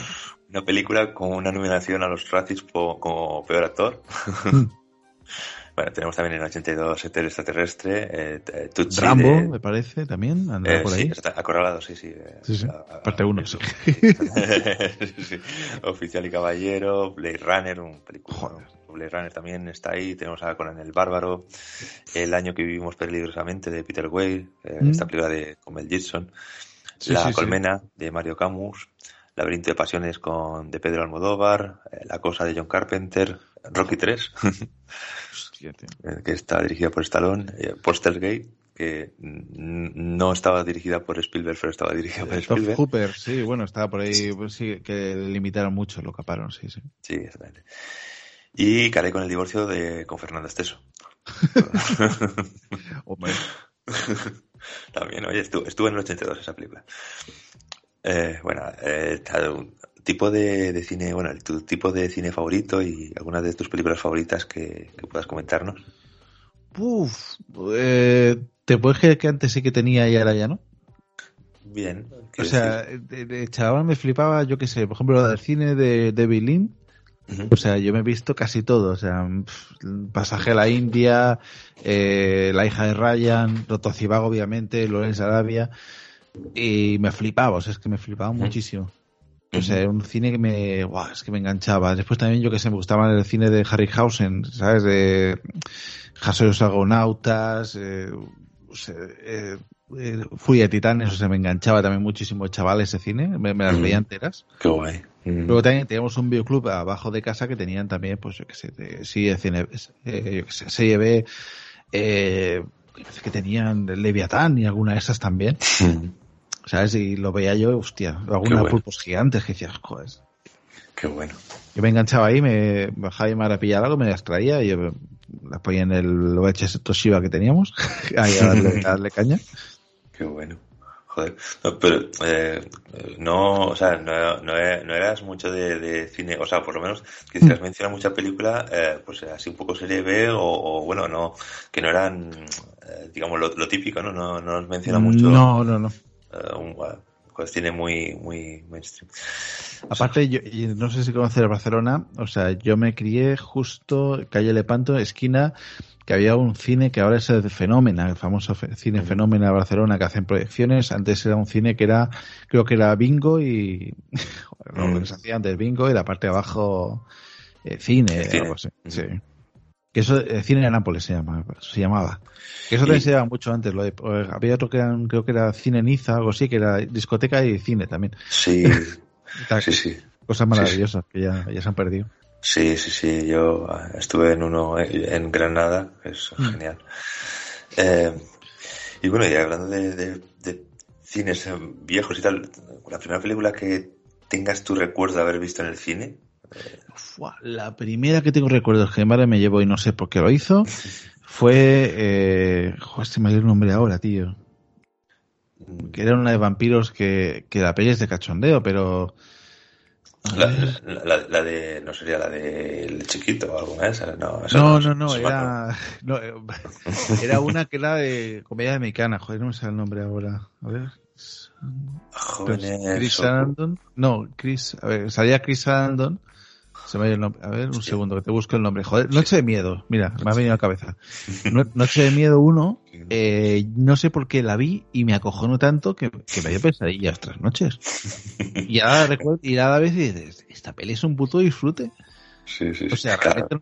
Una película con una nominación a los Razzies como peor actor. bueno, tenemos también en el 82 Eter extraterrestre, eh, eh, Tutsi Rambo, de- me parece, también, eh, por sí, ahí. está acorralado, sí, sí. eh, Sí, sí. a- a- Parte uno, eso. sí. Sí, sí. Oficial y Caballero, Blade Runner, un película. Joder. Blade Runner también está ahí. Tenemos a Conan el Bárbaro, El año que vivimos peligrosamente de Peter Weir, eh, Mm. esta película de con Mel Gibson, Sí, La sí, sí. Colmena de Mario Camus, Laberinto de Pasiones con de Pedro Almodóvar, eh, La Cosa de John Carpenter, Rocky 3, Hostia, tío. eh, que está dirigida por Stallone, eh, Postergate, que no estaba dirigida por Spielberg, pero estaba dirigida por Top Spielberg. Hooper, sí, bueno, estaba por ahí, sí, que limitaron mucho, lo caparon, sí, sí. Sí, exactamente. Y calé con el divorcio de con Fernando Esteso. Hombre, También, oye, estuvo, estuvo en el 82 esa película. Eh, bueno, eh, tipo de, de cine, bueno, tu tipo de cine favorito y algunas de tus películas favoritas que, que puedas comentarnos. Uf, eh, ¿te puedes creer que antes sí que tenía y ahora ya no? Bien. O sea, de, de chaval me flipaba, yo qué sé, por ejemplo, del cine de David Lynn, o sea, yo me he visto casi todo, o sea, Pasaje a la India, eh, La hija de Ryan, Rotocibago, obviamente, Lorenz Arabia, y me flipaba, o sea, es que me flipaba muchísimo. O sea, era un cine que me, guau, es que me enganchaba. Después también, yo que sé, me gustaba el cine de Harryhausen, ¿sabes? De los Argonautas, eh, o sea, eh, eh, Furia de Titanes, o sea, me enganchaba también muchísimo, chaval, ese cine, me, me las veía enteras. Qué guay. Mm. Luego también teníamos un videoclub abajo de casa que tenían también, pues yo que sé, de, sí, de cine, eh, yo que sé, serie B, eh, que tenían Leviatán y alguna de esas también, Mm. ¿sabes? Y lo veía yo, hostia, alguna bueno. pulpos gigantes que decías, joder. Qué bueno. Yo me enganchaba ahí, me bajaba y me a pillar algo, me las traía y yo las ponía en el VHS Toshiba que teníamos, ahí a darle, a darle caña. Qué bueno. Joder. No, pero eh, no, o sea, no, no, e- no eras mucho de, de cine, o sea, por lo menos que si has mencionado mucha película, eh, pues así un poco serie B o, o, bueno, no, que no eran, eh, digamos, lo, lo típico, ¿no? No, no nos menciona mucho No, no, no. eh, un, uh, cine muy, muy mainstream. Aparte, yo, y no sé si conoces Barcelona, o sea, yo me crié justo calle Lepanto, esquina, que había un cine que ahora es el Fenómena, el famoso cine Fenómena de Barcelona, que hacen proyecciones. Antes era un cine que era, creo que era bingo y, lo que se hacía antes bingo y la parte de abajo eh, cine, algo así. Sí. Que eso, el cine de Nápoles se llama, se llamaba. Que eso también se llevaba mucho antes. Lo de- eh, había otro que era, creo que era cine Niza, algo así, que era discoteca y cine también. Sí, sí, sí. Cosas maravillosas que ya, ya se han perdido. Sí, sí, sí. Yo ah, estuve en uno eh, en Granada, que es Mm. genial. Eh, y bueno, y hablando de, de- de cines eh, viejos y tal, la primera película que tengas tu recuerdo de haber visto en el cine, La primera que tengo recuerdos que madre me llevó y no sé por qué lo hizo fue. Eh, joder, me ido el nombre ahora, tío. mm, Que era una de vampiros que, que la peli es de cachondeo, pero. La, la- la- la de, no sería la de El Chiquito o alguna de esas, no, esa No, no, no, era. no, eh, era una que era de comedia americana, joder, no me sale el nombre ahora. A ver. Jóvenes. Chris Sarandon. No, Chris. A ver, salía Chris Sarandon. Se me ha ido el nombre. A ver, un segundo, que te busco el nombre. Joder, Noche de Miedo. Mira, me ha venido a la cabeza. No- Noche de Miedo 1. Eh, no sé por qué la vi y me acojonó tanto que, que me dio pesadillas tras noches. Y ahora recuerdo, y a la vez dices, esta peli es un puto disfrute. Sí, sí, O sea, sí, claro.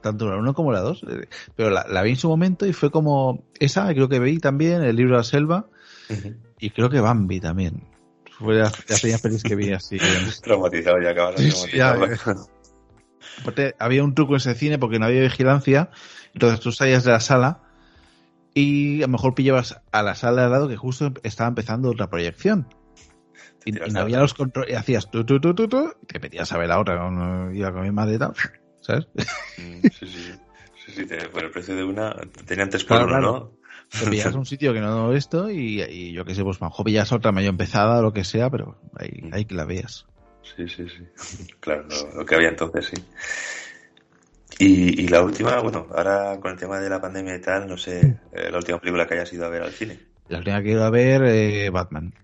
tanto la 1 como la 2. eh, Pero la, la vi en su momento y fue como, esa creo que vi también, el libro de la selva, y creo que Bambi también. Fue de las, de las primeras pelis que vi así. Traumatizado, ya acabas de Sí, sí, ya. Aparte, había un truco en ese cine porque no había vigilancia, entonces tú salías de la sala y a lo mejor pillabas a la sala de al lado que justo estaba empezando otra proyección. Y, y no había los controles, y hacías tú, tú, tú, tú, tú, y te metías a ver la otra, ¿no? iba con mi madre y tal, ¿sabes? Mm, Sí, sí. Sí, sí, te- por el precio de una. Tenían tres por Claro, uno, claro. ¿no? Te pillas un sitio que no esto y, y yo que sé, pues mejor pillas otra medio empezada o lo que sea, pero ahí, ahí que la veas. Sí, sí, sí. Claro, lo, lo que había entonces, sí. Y, y, la última, bueno, ahora con el tema de la pandemia y tal, no sé, eh, la última película que hayas ido a ver al cine. La última que iba a ver, eh, Batman.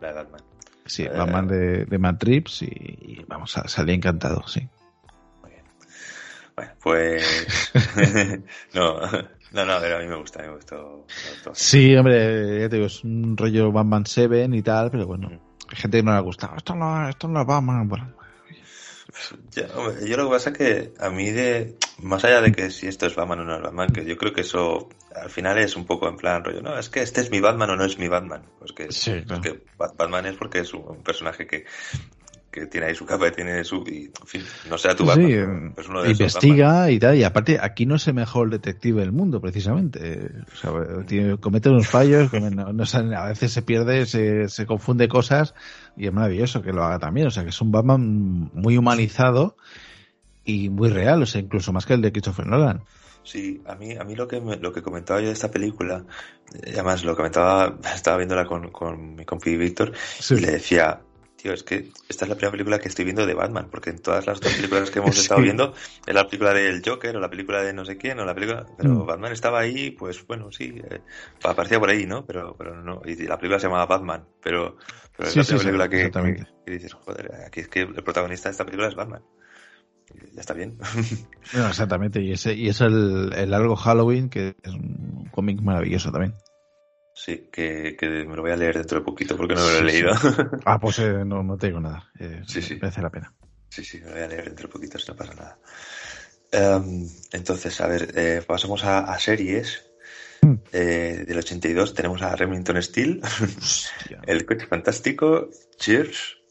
La de Batman. Sí, Eh, Batman de, de Matt Reeves y, y vamos, a, salí encantado, sí. Muy bien. Bueno, pues... no, no, no, pero a mí me gusta, me gustó. Me gustó. Sí, hombre, ya te digo, es un rollo Batman 7 y tal, pero bueno, hay gente que no le ha gustado. Esto no, esto no es Batman. Bueno, Ya, hombre, yo lo que pasa es que a mí de más allá de que si esto es Batman o no es Batman, que yo creo que eso al final es un poco en plan rollo, no, es que este es mi Batman o no es mi Batman. Pues que, Sí, claro. que Ba- Batman es porque es un personaje que, que tiene ahí su capa y tiene su y, en fin, no sea tu Batman, sí, pero es uno de investiga y tal, y aparte aquí no es el mejor detective del mundo, precisamente. O sea, tiene- comete unos fallos, no- no a veces se pierde, se, se confunde cosas, y es maravilloso que lo haga también. O sea, que es un Batman muy humanizado y muy real, o sea, incluso más que el de Christopher Nolan. Sí, a mí, a mí lo que me- lo que comentaba yo de esta película, eh, además lo comentaba, estaba viéndola con, con mi compi Víctor Sí. y le decía, tío, es que esta es la primera película que estoy viendo de Batman, porque en todas las otras películas que hemos Sí. estado viendo, es la película del Joker o la película de no sé quién o la película, pero Mm. Batman estaba ahí, pues bueno, sí, eh, aparecía por ahí, ¿no? Pero, pero no, y la película se llamaba Batman, pero, pero es Sí, la sí, película que, que- que dices, joder, aquí es que el protagonista de esta película es Batman. Y Ya está bien. Bueno, exactamente, y ese y es el, el largo Halloween, que es un cómic maravilloso también. Sí, que, que me lo voy a leer dentro de poquito porque no me lo he leído. Ah, pues eh, no, no te digo nada. Eh, Sí, sí. Merece la pena. sí, sí, me lo voy a leer dentro de poquito si no pasa nada. Em, entonces, a ver, eh, pasamos a, a series. Mm. Del 82 tenemos a Remington Steel. El Coche Fantástico, Cheers,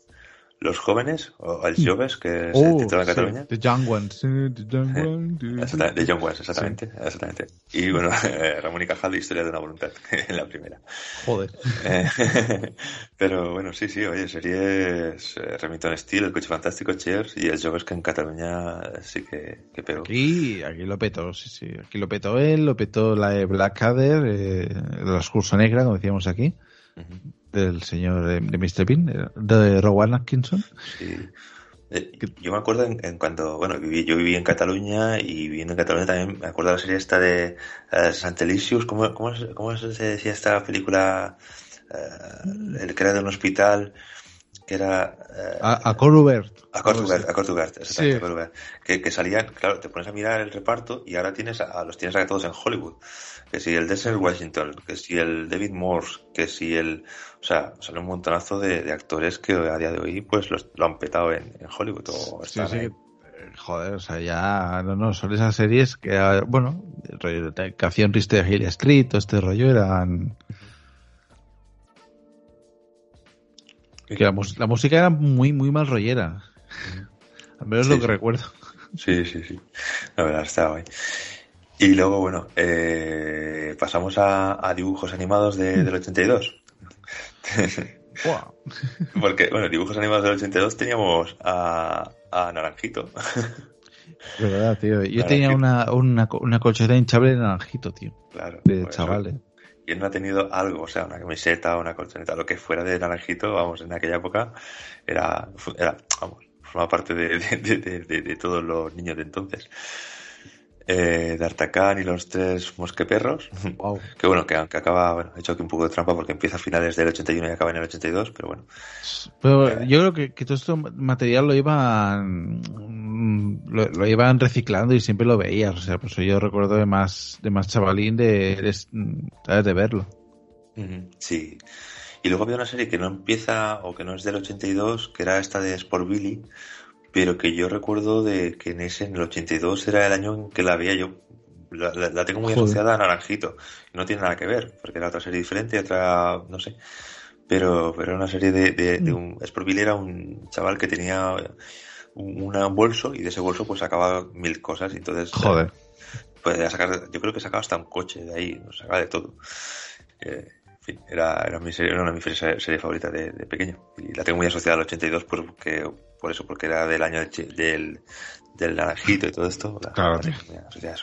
Los Jóvenes, o Els Joves, que se Oh, titula en sí, Cataluña. The Young Ones. eh, The Young Ones. Exacta- De John West, exactamente, exactamente. Y bueno, eh, Ramón y Cajal Historia de una Voluntad, en la primera. Joder. Eh, pero bueno, sí, sí, oye, series eh, Remington Steel, El Coche Fantástico, Cheers y el Joves que en Cataluña sí que, que pegó. Aquí, aquí lo petó, sí, sí. Aquí lo petó él, lo petó la de Blackadder, eh, el Excurso Negra, como decíamos aquí, Ujú, del señor eh, de Mr. Bean, eh, de Rowan Atkinson. sí. Eh, yo me acuerdo en, en cuando, bueno, viví, yo viví en Cataluña y viviendo en Cataluña también me acuerdo de la serie esta de eh, Santelicius, ¿cómo, cómo, cómo se decía esta película? El que era de un hospital, que era... eh, A, a Corubert. A Cortugart, a Cortugart, exactamente, Sí. Que, que salían, claro, te pones a mirar el reparto y ahora tienes a, los tienes a todos en Hollywood. Que si el Denzel Washington, que si el David Morse, que si el, o sea, sale un montonazo de, de actores que a día de hoy pues los, lo han petado en, en Hollywood o Sí, están sí. Eh, Joder, o sea, ya, no, no, son esas series que, ah, bueno, el rollo de- que hacían Triste de Hill Street, todo este rollo eran... Que la, música era muy, muy mal rollera. Al menos Sí, lo que sí. recuerdo. Sí, sí, sí. La verdad, está guay. Y luego, bueno, eh, pasamos a, a dibujos animados de- del 82. Buah. Porque, bueno, dibujos animados del 82 teníamos a, a Naranjito. De verdad, tío. Yo Naranjito. tenía una, una, una colchoneta hinchable de naranjito, tío. Claro. De chavales. ¿Quién no ha tenido algo? O sea, una camiseta, una colchoneta, lo que fuera de Naranjito, vamos, en aquella época, era, era vamos, formaba parte de, de, de- de- de todos los niños de entonces. Eh, D'Artagnan y los tres mosqueperros. Wow. Que bueno, que aunque acaba, bueno, he hecho aquí un poco de trampa porque empieza a finales del 81 y acaba en el 82, pero bueno. Pero yo creo que, que todo este material lo iban mm, lo, lo iban reciclando y siempre lo veías. O sea, pues yo recuerdo de más, de más chavalín de, de, ¿sabes? de verlo. Sí. Y luego había una serie que no empieza o que no es del 82, que era esta de Sport Billy, pero que yo recuerdo de que en ese, en el 82 era el año en que la veía yo. La, la- la tengo muy Joder. asociada a Naranjito. No tiene nada que ver, porque era otra serie diferente, otra, no sé. Pero, pero era una serie de, de, de un, Sport Billy era un chaval que tenía un, un bolso y de ese bolso pues sacaba mil cosas y entonces Joder. podía sacar, yo creo que sacaba hasta un coche de ahí, sacaba de todo. Eh, fin, era, era, mi serie, era una de mis series serie favoritas de, de pequeño. Y la tengo muy asociada al 82 porque, por eso, porque era del año del, del, del naranjito y todo esto. La, Claro, la a.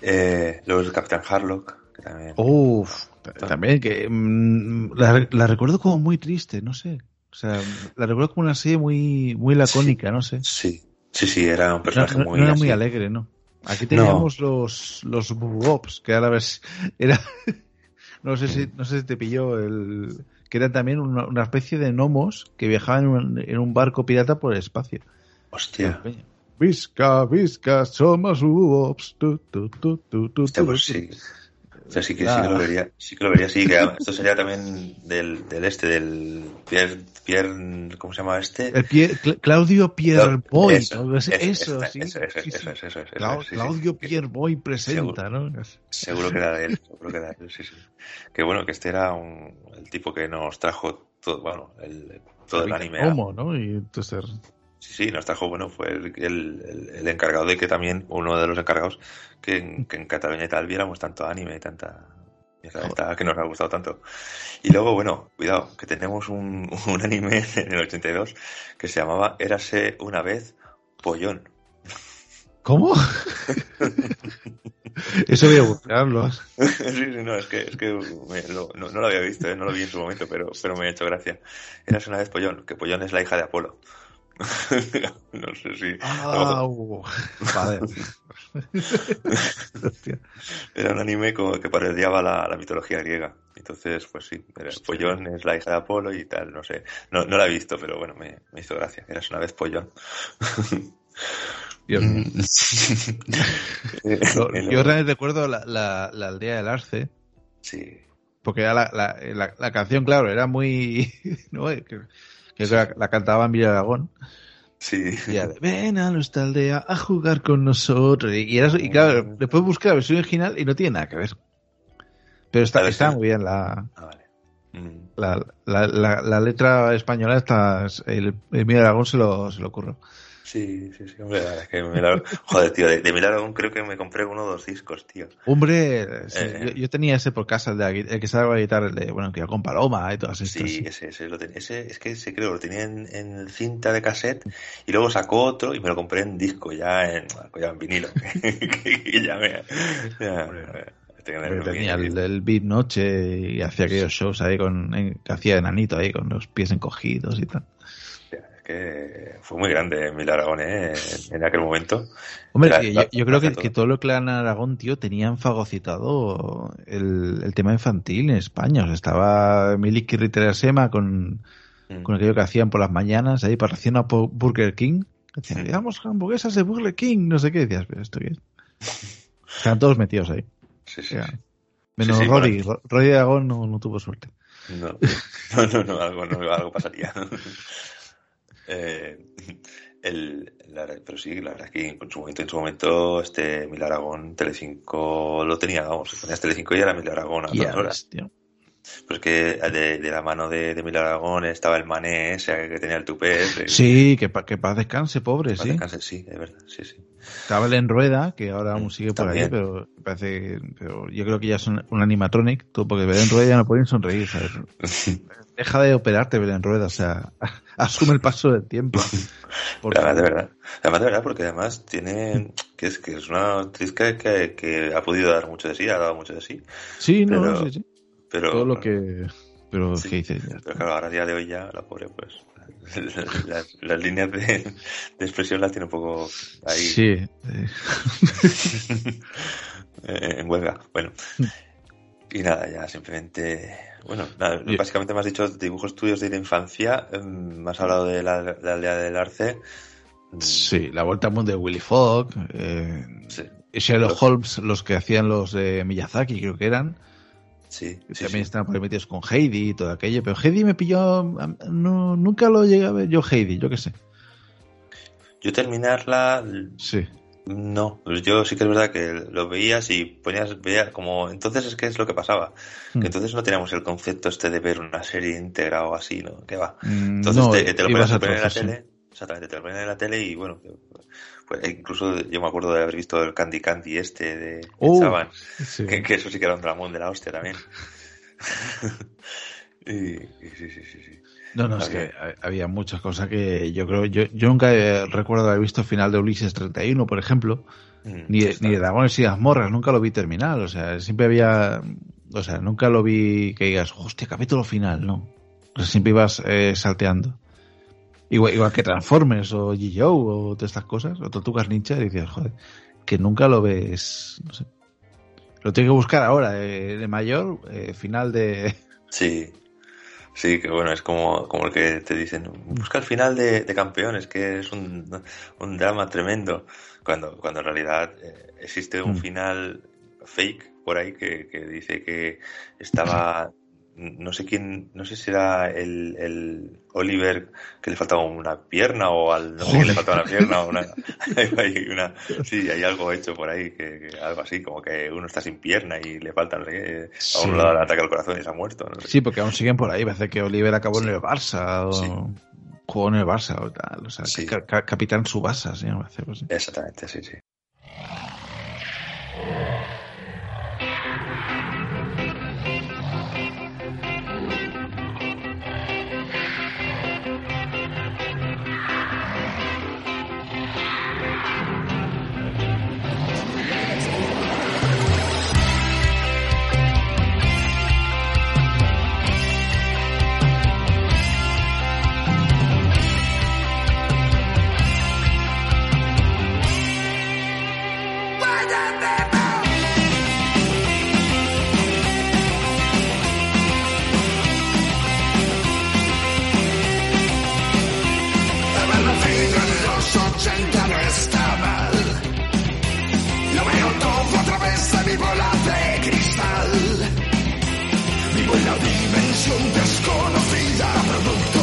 Eh, luego el Capitán Harlock, que también. Uf, también que mm, la, la recuerdo como muy triste, no sé. O sea, la recuerdo como una serie muy, muy lacónica, no sé. Sí, sí, sí, era un personaje no, no muy. era así. muy alegre, ¿no? Aquí teníamos los, los Boobs, que ahora ves, era, no sé si, no sé si te pilló el, que eran también una, una especie de gnomos que viajaban en un, en un barco pirata por el espacio. Hostia. Visca, visca, somos Boobs. Tu, tu, tu, tu, tu, Hostia, tu, pues tu. sí. O sea, sí que, sí que lo vería, sí que lo vería, sí, que esto sería también del, del este, del Pierre, Pierre, ¿cómo se llama este? El Pie- Cla- Claudio Pierboy, Eso, ¿no? Eso, eso, eso, sí. eso, eso, sí, eso, eso, eso, Clau- sí. Claudio Pierboy presenta, ¿no? Seguro que era de él, seguro que era de él, sí, sí. Que bueno, que este era un, el tipo que nos trajo todo, bueno, el, todo el anime. ¿Cómo, no? Y entonces, Sí, sí, nos trajo, bueno, fue el, el, el- encargado de que también, uno de los encargados, que en, que en Cataluña y tal viéramos tanto anime y tanta mierda que nos ha gustado tanto. Y luego, bueno, cuidado, que tenemos un, un anime en el 82 que se llamaba Érase una vez Pollón. ¿Cómo? Eso voy a buscarlo. sí, sí, no, es que, es que me- lo- no, no lo había visto, ¿eh? no lo vi en su momento, pero, pero me ha hecho gracia. Érase una vez Pollón, que Pollón es la hija de Apolo. no sé si... Ah, uh, vale. Era un anime como que parodiaba la, la mitología griega. Entonces, pues sí, era, Pollón es la hija de Apolo y tal, no sé. No, no la he visto, pero bueno, me, me hizo gracia. Eras una vez Pollón. Dios mío. Yo también recuerdo la, la, la aldea del Arce, Sí, porque era la, la canción, claro, era muy... ¿no? Que, la, la cantaba Miguel Aragón. sí. Y Ven a nuestra aldea a jugar con nosotros. Y, era, y claro, después busqué la versión original y no tiene nada que ver. Pero está, está muy bien la, Ah, vale. Mm, la, la, la, la letra española. Está, el, el Miguel Aragón se lo, se lo ocurrió. Sí, sí, sí, hombre, es que Milagro... Joder, tío, de, de Milagro creo que me compré uno o dos discos, tío. Hombre, sí, Eh. yo, yo tenía ese por casa, el, de, el que sabe guitarra, el de, bueno, que iba con Paloma y todas estas. Sí, ese, ese, lo ten- ese, es que ese creo, lo tenía en, en cinta de cassette y luego sacó otro y me lo compré en disco, ya en, ya en vinilo. que ya me... Ya, tenía Hombre, tenía el, el Beat Noche y hacía aquellos shows ahí con, en- que hacía enanito ahí con los pies encogidos y tal. Que fue muy grande Mil Aragón ¿eh? en, aquel momento. Hombre, La- yo, creo que, todo. que todo lo que a Aragón, tío, tenían fagocitado el, el tema infantil en España. O sea, estaba Miliki Riterasema con, Mm. con aquello que hacían por las mañanas ahí para una po- Burger King. Decían, digamos hamburguesas de Burger King, no sé qué. Decías, pero esto qué es. Estaban todos metidos ahí. Sí, sí, sí. Menos sí, Roddy. Ro- Roddy Aragón no, no tuvo suerte. No, no, no, no, algo, no, algo pasaría. Eh, el, la- pero sí, la verdad es que en su momento, en su momento, este Mil Aragón, Telecinco lo tenía, vamos, ponías Telecinco y era Mil Aragón a todas horas. tío. Pues que de, de la mano de, de Mil Aragón estaba el mané ese que tenía el tupé ese. Sí, que, pa- que paz descanse, pobre, Paz sí. descanse, sí, es verdad, sí, sí. Estaba en rueda, que ahora aún sigue por ahí, pero parece pero yo creo que ya es un, un animatronic, tú, porque Belén Rueda ya no pueden sonreír, ¿sabes? Deja de operarte, Belén Rueda, o sea, asume el paso del tiempo. Porque- Además, de verdad. Además, de verdad, porque además tiene. que es, que es una actriz que, que, que ha podido dar mucho de sí, ha dado mucho de sí. Sí, no, pero- sí, sí. Pero. Todo lo que... Pero, Sí. ¿qué dices? Pero claro, ahora a día de hoy ya, la pobre, pues. Las, las líneas de, de expresión las tiene un poco ahí Sí. eh, eh, en huelga. Bueno. Y nada, ya simplemente. Bueno, nada, básicamente me has dicho dibujos tuyos de la infancia. em, Me has hablado de la, de la aldea del arce. Sí, la vuelta al mundo de Willy Fogg, eh, Sí, Sherlock Holmes, los que hacían los de Miyazaki, creo que eran. Sí, también sí. estaban por ahí metidos con Heidi y todo aquello. Pero Heidi me pilló. No, nunca lo llegué a ver yo, Heidi, yo qué sé. Yo terminarla, Sí. no. Yo sí que es verdad que lo veías y ponías, veía como. Entonces es que es lo que pasaba. Mm. Que entonces no teníamos el concepto este de ver una serie íntegra o así, ¿no? ¿Qué va? Mm, Entonces no, te, te lo ibas ponían, a ponían en la tele. Exactamente, te lo ponían en la tele y bueno, pues incluso yo me acuerdo de haber visto el Candy Candy este de Sí. que, que eso sí que era un dramón de la hostia también. Y, sí, sí, sí, sí. No, no, es que había muchas cosas que yo creo, yo, yo nunca recuerdo haber visto el final de Ulises 31, por ejemplo, mm, ni, de, ni de Dragones y Morras, nunca lo vi terminar, o sea, siempre había, o sea, nunca lo vi que digas, hostia, capítulo final, no. O sea, siempre ibas eh, salteando. Igual, igual que Transformers o G.Joe o todas estas cosas, o Tortugas Ninja, y dices, joder, que nunca lo ves, no sé. Lo tengo que buscar ahora, de mayor, eh, final de... Sí, Sí, que bueno, es como, como el que te dicen, busca el final de, campeones, que es un, un, drama tremendo, cuando, cuando en realidad eh, existe un mm. final fake por ahí que, que dice que estaba no sé quién, no sé si era el, el, Oliver que le faltaba una pierna o al no sé quién le faltaba una pierna o una, hay una, sí, hay algo hecho por ahí que, algo así, como que uno está sin pierna y le falta no sé qué, a uno le da ataque al corazón y se ha muerto. Sí, porque aún siguen por ahí, parece que Oliver acabó en el Barça o jugó en el Barça o tal, o sea, capitán Subasa, ¿sí? Exactamente, sí, sí. la dimensión desconocida.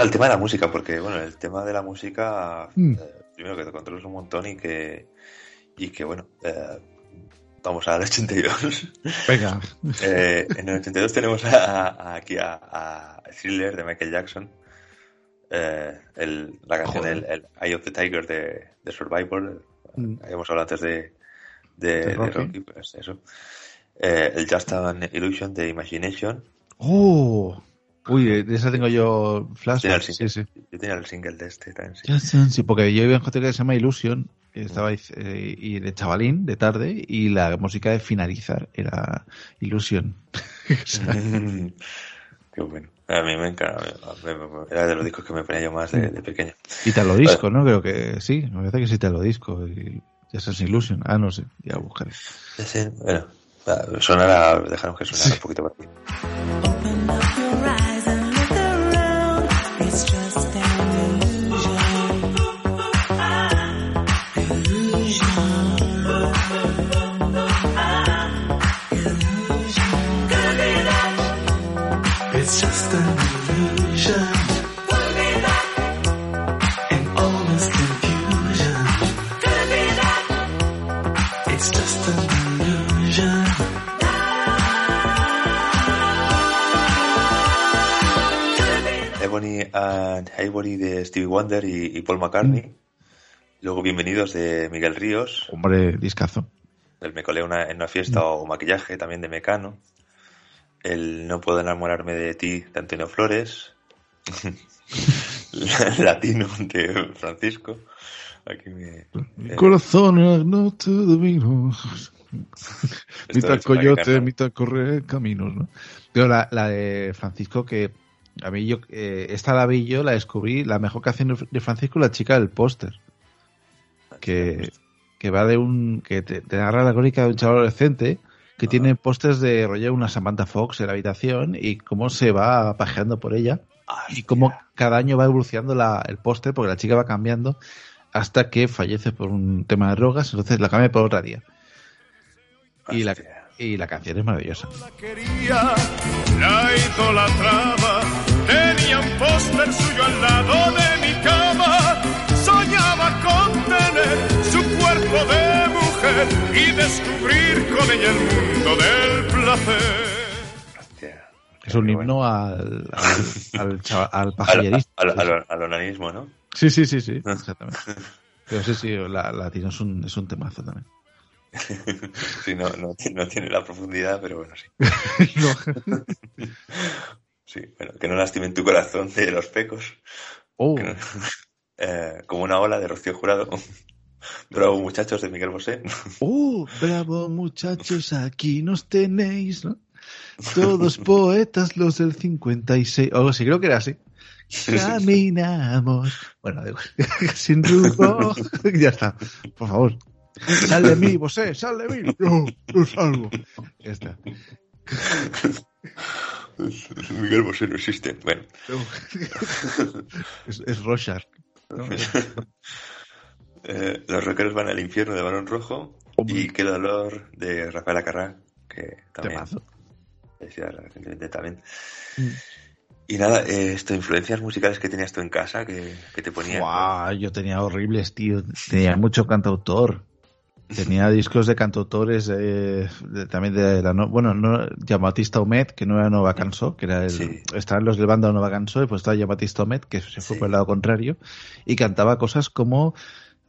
Al tema de la música, porque bueno, el tema de la música, Mm. eh, primero que te controlas un montón y que, y que bueno, eh, vamos al 82. Venga. Eh, en el 82 tenemos a- a- aquí a, a Thriller de Michael Jackson, eh, el- la canción el, el Eye of the Tiger de, de Survivor, Mm. hemos hablado antes de, de, De de Rocky. Rocky, pues eso. Eh, el Just an Illusion de Imagination, ¡Oh! Uy, de esa tengo yo Tenía flashback. Sí, sí. yo tenía el single de este también, sí. Sí, porque yo iba en un que se llama Illusion, y estaba eh, y de chavalín, de tarde, y la música de finalizar era Illusion. Qué bueno. A mí me encanta. Era de los discos que me ponía yo más de, de pequeño. Italo Disco, ¿no? Creo que sí, me parece que es Italo Disco. Y ya es Illusion. Ah, no sé, ya lo buscaré. Ese, bueno, va, sonará, dejaron que sonara Sí. un poquito por aquí. And Ivory de Stevie Wonder y, y Paul McCartney. Luego Bienvenidos de Miguel Ríos. Hombre, discazo. El Me colé una- en una fiesta o maquillaje también de Mecano. El No puedo enamorarme de ti de Antonio Flores. Latino de Francisco. Aquí me. Mi eh, corazón de vino. esto mitad coyote, mitad correr caminos, ¿no? Pero la, la de Francisco, que a mí yo, eh, esta la vi yo, la descubrí, la mejor canción de Francisco, la chica del póster. Que, que va de un, que te, te narra la crónica de un chaval adolescente que Ajá. tiene pósters de rollo una Samantha Fox en la habitación y cómo se va pajeando por ella y cómo cada año va evolucionando la, el póster porque la chica va cambiando hasta que fallece por un tema de drogas, entonces la cambia por otra día. Y la, y la canción es maravillosa. la quería, la tenía un póster suyo al lado de mi cama, soñaba con tener su cuerpo de mujer y descubrir con ella el mundo del placer. Es un himno bueno. al, al, al, chava- al Al, pajallerista. al, al- al onanismo, ¿no? Sí, sí, sí, sí, exactamente. Pero sí, sí, la, latino es un, es un temazo también. Sí, no, no, no tiene la profundidad, pero bueno, sí. No. Sí, bueno, que no lastimen tu corazón de los pecos. Oh, no- eh, como una ola de Rocío Jurado. Bravo, muchachos, de Miguel Bosé. oh, bravo muchachos, aquí nos tenéis, ¿no? Todos poetas los del 56. O algo así, creo que era así. Caminamos. Bueno, sin rumbo. ya está. Por favor. Sal de mí, vosé, sal de mí. Yo, yo salgo. Ya está. Miguel Bosé no existe. Bueno, Es, es eh, los rockeros van al infierno de Balón Rojo y Qué dolor de Rafael Acarrá, que también decía recientemente también. Mm. Y nada, eh, esto, influencias musicales que tenías tú en casa, que, que te ponían. Yo tenía horribles, tío. Tenía mucho cantautor. Tenía discos de cantautores eh, de- también de la no- bueno, no Jean-Baptiste Omet, que no era Nova Canso, que era el Sí. estaban los del bando Nova Canso y pues estaba Jean-Baptiste Omet, que se fue Sí. por el lado contrario y cantaba cosas como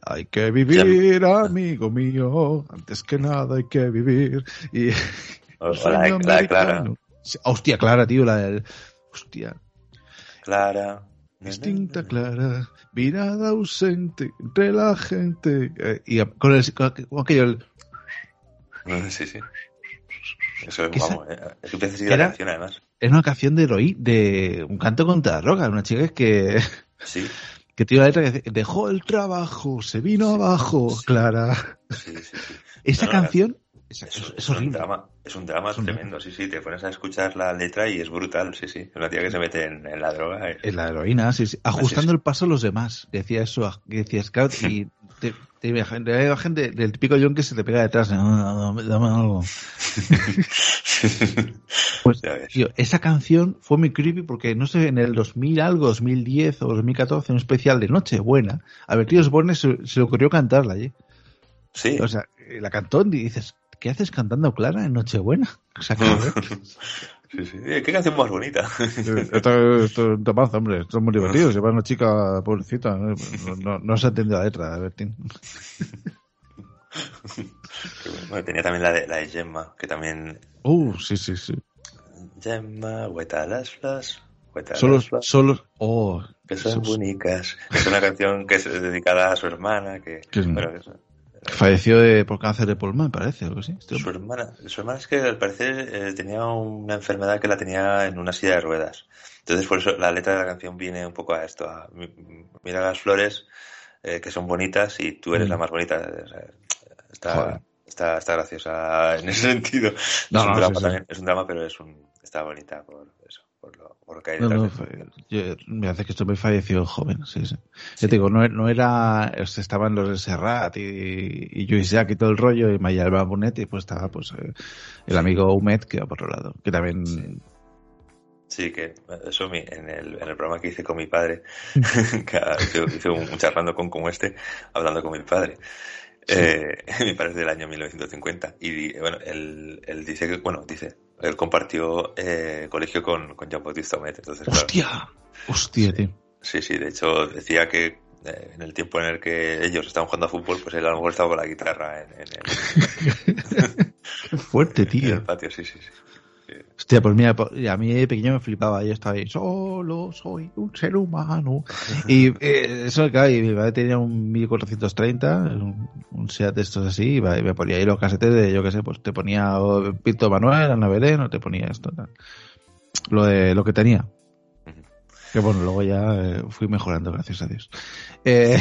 hay que vivir, amigo mío, antes que nada hay que vivir y O- la, la Clara. Hostia, Clara, tío, la del hostia, Clara. Distinta clara, mirada ausente entre la gente. eh, y con, el, con, aquello, el- Sí, sí. Eso ¿Qué vamos, eh, es que empieza a seguir la Era- canción además. es una canción de heroí, de un canto contra la droga, una chica que, Sí, que tiene una letra que dice, dejó el trabajo, se vino abajo, Clara. sí. Esa no, canción es, Es, es- un horrible. drama, es un drama Es un tremendo, sí, sí, te pones a escuchar la letra y es brutal, sí, sí. Es una tía que se mete en, en la droga. Es la heroína, sí, sí. Ajustando sí. el paso a los demás. Decía eso, decía Scout y te, te la imagen de- del típico John que se te pega detrás. "Ah, dame, dame algo. Pues, tío, esa canción fue muy creepy porque, no sé, en el 2000 algo, 2010 o 2014, un especial de Nochebuena, a Bertío Osborne se, se le ocurrió cantarla allí. Sí. O sea, eh, la cantó y dices, ¿qué haces cantando Clara en Nochebuena? O sea. Sí, sí. Eh, Qué canción más bonita. esto, esto es un tomazo, hombre. Esto es muy divertido. Se va una chica pobrecita. No, no, no se entendido la letra, Bertín. Bueno. Tenía también la de, la de Gemma, que también. Uh, sí, sí, sí. Gemma, hueta las flas, hueta Solo, las flas, solo, oh, que son eso es- bonitas. Es una canción que es dedicada a su hermana, que. Que bueno, es- falleció de, por cáncer de pulmón, parece, algo así. Su hermana, su hermana es que al parecer eh, tenía una enfermedad que la tenía en una silla de ruedas. Entonces por eso la letra de la canción viene un poco a esto, a mi- mira las flores eh, que son bonitas y tú eres Mm. la más bonita. O sea, está, está, está graciosa en ese sentido. No, es un no, drama sí, sí. también, es un drama, pero es un, está bonita por eso, por lo, por hay No, detrás. no, de- fue- yo- me hace que esto me falleció joven, sí, sí. Yo te digo, no, no era, o sea, estaban los de Serrat y, y Jack y todo el rollo, y Maya Alba Bonet, y pues estaba pues eh, el amigo Humet, que iba por otro lado, que también, Sí, que eso en el, en el programa que hice con mi padre, que hice, un, un charlando con como este, hablando con mi padre. Eh, mi padre es del año 1950 y bueno, él, él dice que, bueno, dice, él compartió eh, colegio con, con Jean Bautista Humet, entonces claro, hostia, hostia, tío. sí, sí, de hecho decía que eh, en el tiempo en el que ellos estaban jugando a fútbol, pues él a lo mejor estaba con la guitarra en, en el, Qué fuerte, en tío. el patio, sí, sí, sí. Hostia, pues mira, po- a mí de pequeño me flipaba, yo estaba ahí, solo soy un ser humano. Y eh, eso, claro, y mi padre tenía un 1430, un, un Seat de estos así, y me ponía ahí los casetes de, yo qué sé, pues te ponía Pinto Manuel, Ana Belén, o te ponía esto, tal. Lo de, lo que tenía. Que bueno, luego ya eh, fui mejorando, gracias a Dios. Eh,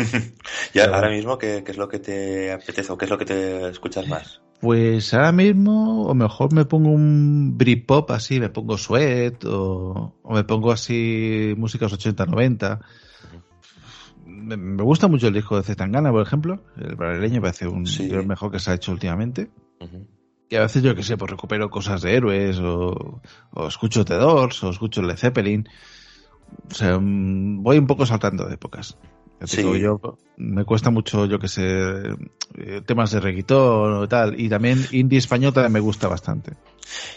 Y ahora mismo, ¿qué, ¿qué es lo que te apetece o qué es lo que te escuchas más? Pues ahora mismo, o mejor me pongo un Britpop así, me pongo Sweat, o, o me pongo así músicas 80-90. Me, me gusta mucho el disco de Zetangana, por ejemplo. El brasileño parece un Sí. de los mejor que se ha hecho últimamente. Ujú. Y a veces yo que sé, pues recupero cosas de héroes, o, o escucho The Doors, o escucho Led Zeppelin. O sea, mm, voy un poco saltando de épocas. Sí. digo, yo me cuesta mucho, yo que sé, eh, temas de reggaetón o tal. Y también indie español también me gusta bastante.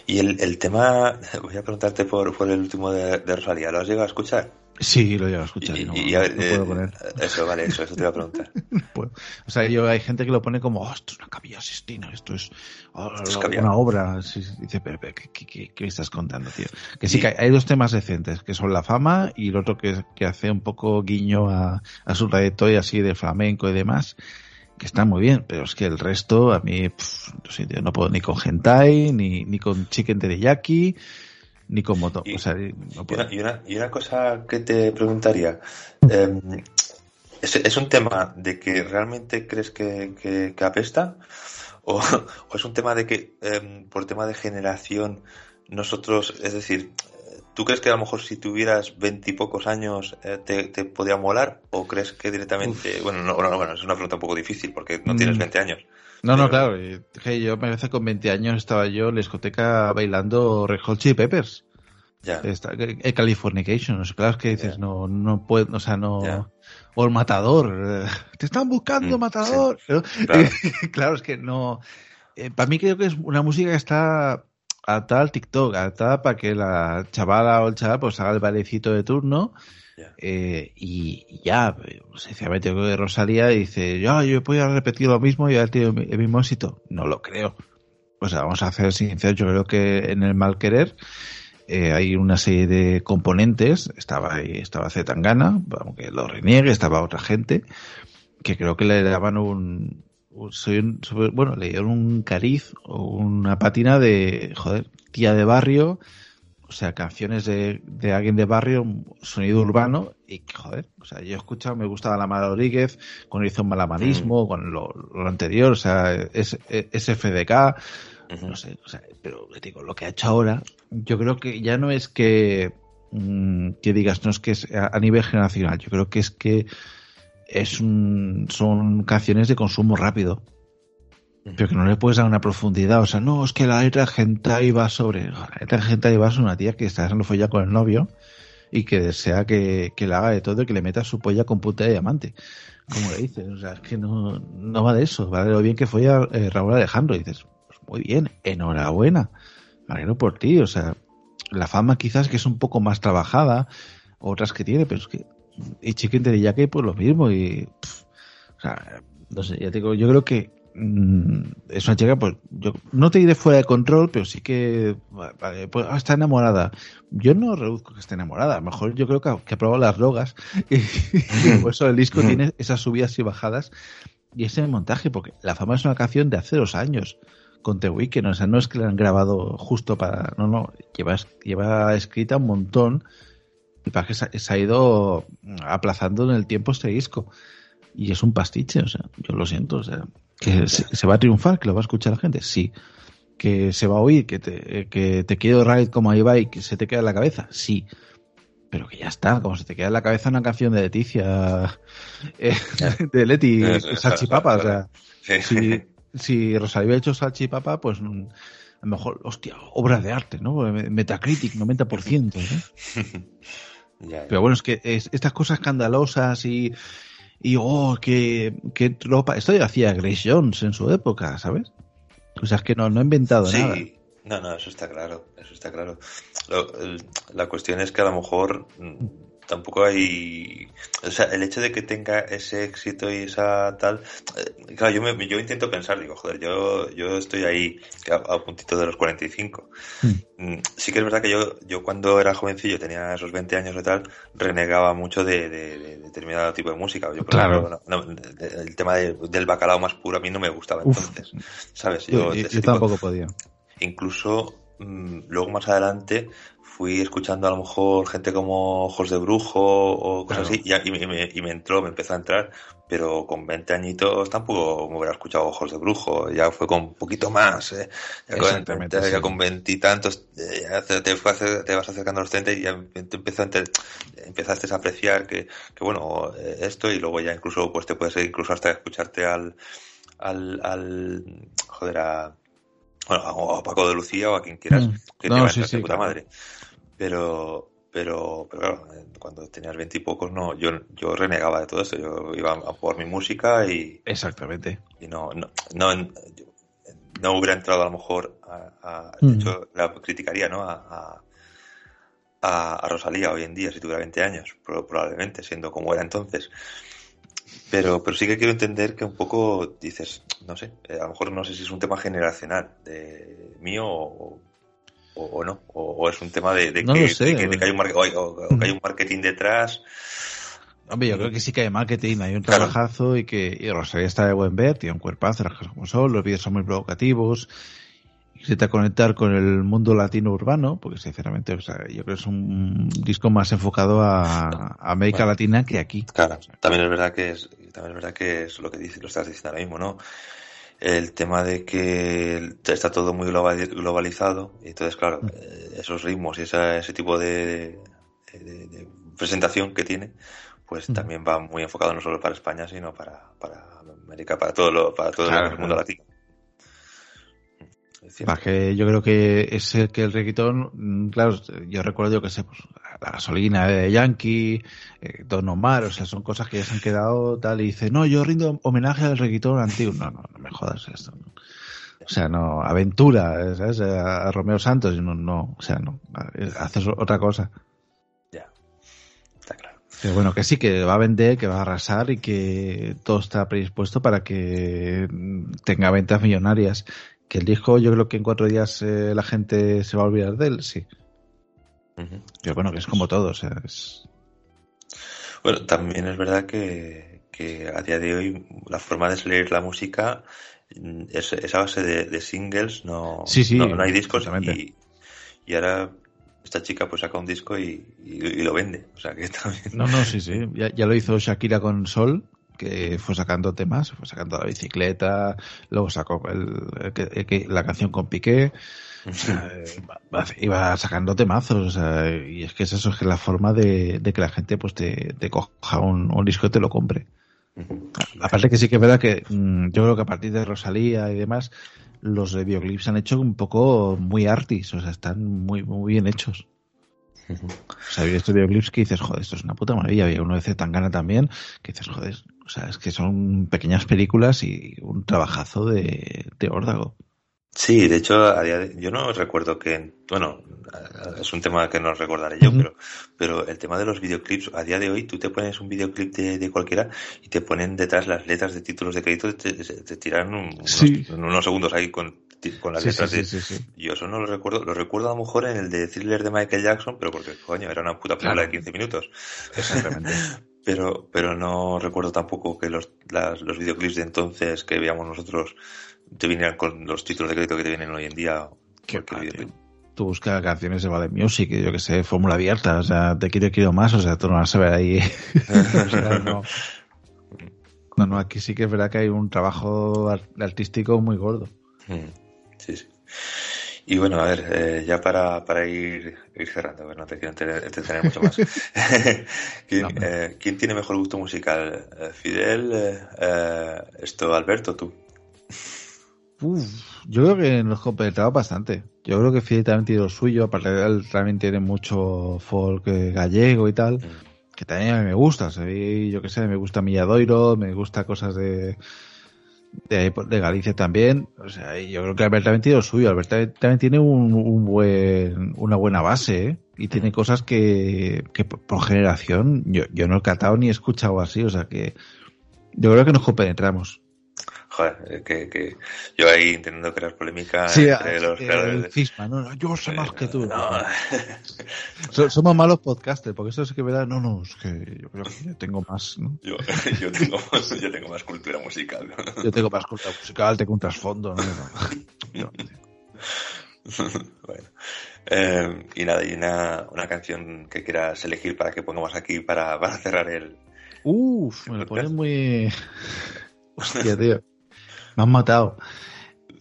Y el, el tema, voy a preguntarte por, por el último de, de Rosalía, ¿lo has llegado a escuchar? Sí, lo llevo a escuchar. Y- no, y- a ver, puedo eh, poner. Eso, vale, eso, eso te iba a preguntar. O sea, yo hay gente que lo pone como, oh, esto es una capilla sistina, esto es, oh, Esto es una obra. Sí, sí. dice, pero, pero, ¿qué, qué, qué- estás contando, tío? Que sí, que hay, hay dos temas decentes, que son la fama y el otro que, que hace un poco guiño a, a su trayectoria así de flamenco y demás, que está muy bien, pero es que el resto, a mí, pff, no, sé, tío, no puedo ni con hentai, ni, ni con chicken teriyaki, ni con moto. Y- o sea, no Y puedo. una, y una, y una cosa que te preguntaría, eh, ¿es, es un tema de que realmente crees que, que- que apesta? ¿O, o es un tema de que eh, por tema de generación nosotros, es decir, ¿tú crees que a lo mejor si tuvieras veintipocos años eh, te, te podía molar? ¿O crees que directamente, bueno, no, no, bueno, es una pregunta un poco difícil porque no tienes Mm. 20 años. No, no, claro. y, que yo me parece con 20 años estaba yo en la discoteca bailando Red Hot Chili Peppers. Ya. Está, eh, Californication. O sea, claro es que dices, Ya. no, no puedo, o sea, no. Ya. O el matador. eh, Te están buscando, Mm, matador. ¿no? claro. claro, es que no. eh, para mí creo que es una música que está adaptada al TikTok, adaptada para que la chavala o el chaval pues haga el bailecito de turno. Eh, y, ya, sencillamente creo que Rosalía dice, yo, yo voy a repetir lo mismo y a tenido el mismo éxito. No lo creo. O sea, vamos a ser sinceros, yo creo que en el mal querer eh, hay una serie de componentes, estaba ahí, estaba Zetangana, aunque lo reniegue, estaba otra gente, que creo que le daban un, un- un- bueno, le dieron un cariz o una patina de, joder, tía de barrio, o sea, canciones de, de alguien de barrio, sonido urbano, y que, joder, o sea, yo he escuchado, me gustaba la Mara Rodríguez, cuando hizo un malamarismo, con lo, lo anterior, o sea, es, es FDK, no sé, o sea, pero digo, lo que ha hecho ahora, yo creo que ya no es que, mm, que digas, no es que es a, a nivel generacional, yo creo que es que es un, son canciones de consumo rápido. Pero que no le puedes dar una profundidad. O sea, no, es que la letra hentai va sobre. La letra hentai va sobre una tía que está haciendo folla con el novio y que desea que, que le haga de todo y que le meta su polla con punta de diamante. Como le dices. O sea, es que no, no va de eso. Va de lo bien que fue eh, Raúl Alejandro. Dices, pues muy bien, enhorabuena. Me alegro por ti. O sea, la fama quizás que es un poco más trabajada, otras que tiene, pero es que. Y Chicken de que pues lo mismo. Y. o sea, no sé, ya te digo, yo creo que es una chica, pues yo no te diré fuera de control, pero sí que pues, ah, está enamorada. Yo no reduzco que esté enamorada, a lo mejor yo creo que ha, que ha probado las drogas y, y por eso el disco tiene esas subidas y bajadas y ese montaje, porque La Fama es una canción de hace dos años con The Weeknd, o sea, no es que la han grabado justo para, no, no, lleva, lleva escrita un montón y para que se, se ha ido aplazando en el tiempo este disco y es un pastiche, o sea, yo lo siento, o sea, que se, se va a triunfar, que lo va a escuchar la gente, sí. Que se va a oír, que te, que te quiero ride como ahí va y que se te queda en la cabeza, sí. Pero que ya está, como se te queda en la cabeza una canción de Leticia, eh, de Leti, Salchipapa, o sea, si, si Rosalía hubiera hecho Salchipapa, pues mm, a lo mejor, hostia, obra de arte, ¿no? Metacritic, 90%, ¿no? Ya, ya. Pero bueno, es que es- estas cosas escandalosas y, y oh, qué, qué tropa. Esto ya hacía Grace Jones en su época, ¿sabes? O sea, es que no, no ha inventado nada. Sí, no, no, eso está claro, eso está claro. Lo- el- la cuestión es que a lo mejor mm, tampoco hay, o sea, el hecho de que tenga ese éxito y esa tal, eh, claro, yo me, yo intento pensar, digo, joder, yo, yo estoy ahí a, a puntito de los 45. Mm, Sí que es verdad que yo, yo cuando era jovencillo, tenía esos 20 años y tal, renegaba mucho de, de- de determinado tipo de música. Yo, Claro. ejemplo, no- no, el tema de- del bacalao más puro a mí no me gustaba Uf. entonces, ¿sabes? Yo, yo tipo- tampoco podía. incluso mm, luego más adelante fui escuchando a lo mejor gente como Ojos de Brujo o cosas Claro. así y, ya- y me, y me- entró, me empezó a entrar, pero con 20 añitos tampoco me hubiera escuchado Ojos de Brujo, ya fue con un poquito más, ¿eh? ya, con, ya sí. con veintitantos ya te, te te vas acercando a los 30 y ya te empezó a enter- empezaste a apreciar que, que bueno, eh, esto y luego ya incluso pues te puedes ir incluso hasta escucharte al, al, al joder, a, bueno, a Paco de Lucía o a quien quieras, Mm. que te va a sí, puta claro. madre. Pero, pero, pero claro, eh, cuando tenías veintipocos, no, yo, yo renegaba de todo esto, yo iba a por mi música y, Exactamente. y no, no, no, no hubiera entrado a lo mejor a, a- de Mm. hecho, la criticaría, ¿no? A, a, a- a Rosalía hoy en día, si tuviera 20 años, pro- probablemente, siendo como era entonces. Pero, pero sí que quiero entender que un poco dices, no sé, eh, a lo mejor no sé si es un tema generacional de mío o, o, o no, o, o es un tema de, de No que, lo sé, de que- de güey. que hay un mar- o- que hay un marketing detrás. Hombre, yo creo que sí que hay marketing, hay un Claro. trabajazo y que y Rosalía está de buen ver, tiene un cuerpazo, las cosas como son, los vídeos son muy provocativos, intenta conectar con el mundo latino urbano, porque sinceramente, o sea, yo creo que es un disco más enfocado a, a América Bueno. Latina que aquí. Claro, también es verdad que es, también es verdad que es lo que dices, lo estás diciendo ahora mismo, ¿no? El tema de que está todo muy global- globalizado y entonces, claro, eh, esos ritmos y esa- ese tipo de, de- de- de presentación que tiene, pues Ujú. también va muy enfocado no solo para España, sino para, para América, para todo, lo, para todo Claro, el mundo latino. Que yo creo que es el que el reggaetón, mm, claro, yo recuerdo que sé, pues, la gasolina de Yankee, eh, Don Omar, o sea, son cosas que ya se han quedado tal y dice, no, yo rindo homenaje al reggaetón antiguo. No, no, no me jodas esto. no. O sea, no, aventura, ¿sabes? A, a Romeo Santos, no, no, o sea, no, haces otra cosa. Ya, está claro. Pero bueno, que sí, que va a vender, que va a arrasar y que todo está predispuesto para que mm, tenga ventas millonarias. Que el disco, yo creo que en cuatro días eh, la gente se va a olvidar de él, sí. Ujú. Pero bueno, que es como todo, o sea, es... Bueno, también es verdad que, que a día de hoy la forma de salir la música mm, es, es a base de, de singles, no, Sí, sí, no, no hay discos y, y ahora esta chica pues saca un disco y, y- y lo vende. O sea que también... No, no, sí, sí. Ya, ya lo hizo Shakira con Sol, que fue sacando temas, fue sacando la bicicleta, luego sacó el- el la canción con Piqué, o sea, eh, iba sacando temazos, o sea, y es que es eso, es que la forma de, de que la gente pues te, te coja un, un disco y te lo compre. Aparte que sí que es verdad que mm, yo creo que a partir de Rosalía y demás, los de videoclips han hecho un poco muy artis, o sea, están muy, muy bien hechos. O sea, hay estos videoclips que dices, joder, esto es una puta maravilla. Había uno de Zetangana también, que dices, joder, o sea, es que son pequeñas películas y un trabajazo de, de órdago. Sí, de hecho, a día de- yo no recuerdo que, bueno, es un tema que no recordaré yo, pero, pero el tema de los videoclips, a día de hoy tú te pones un videoclip de, de cualquiera y te ponen detrás las letras de títulos de crédito, te, tiran un- unos, Sí. unos segundos ahí con, con las Sí, letras sí, de... sí, sí. Yo eso no lo recuerdo, lo recuerdo a lo mejor en el de thriller de Michael Jackson, pero porque, coño, era una puta película Claro. de 15 minutos. Exactamente. Pero, pero no recuerdo tampoco que los, las- los videoclips de entonces que veíamos nosotros te vinieran con los títulos de crédito que te vienen hoy en día. Qué. Tú buscas canciones de Vale Music, yo que sé, fórmula abierta, o sea, te quiero, quiero más, o sea, tú no vas a ver ahí. O sea, no. no, no, aquí sí que es verdad que hay un trabajo ar- artístico muy gordo. Mm, Sí, sí. Y bueno, a ver, eh, ya para, para ir, ir cerrando, no te quiero entretener, mucho más. ¿Quién, No. eh, quién tiene mejor gusto musical? Eh, ¿Fidel? eh, eh, ¿Esto, Alberto, tú? Uf, yo creo que nos completaba bastante. Yo creo que Fidel también tiene lo suyo, aparte de él también tiene mucho folk gallego y tal, Mm. que también a mí me gusta. O sea, y yo que sé, me gusta Milladoiro, me gusta cosas de, de, de Galicia también. O sea, yo creo que Albert también tiene lo suyo. Albert también, tiene un, buen, una buena base, ¿eh? Y tiene cosas que, que por por generación yo, yo no he catado ni he escuchado así. O sea que yo creo que nos compenetramos. Joder, eh, que, que yo ahí intentando crear polémica Sí, entre los eh, creadores el de- cisma, no, no, yo sé más que tú. No, Somos malos podcasters, porque eso es que verdad, no, no, es que yo tengo más, ¿no? yo, yo, tengo más, yo tengo más cultura musical. Yo tengo más cultura musical, tengo un trasfondo, ¿no? No, no. bueno. Eh, y nada, y una, una canción que quieras elegir para que pongamos aquí para, para cerrar el. Uf, me lo pones muy... Hostia, tío. Me han matado.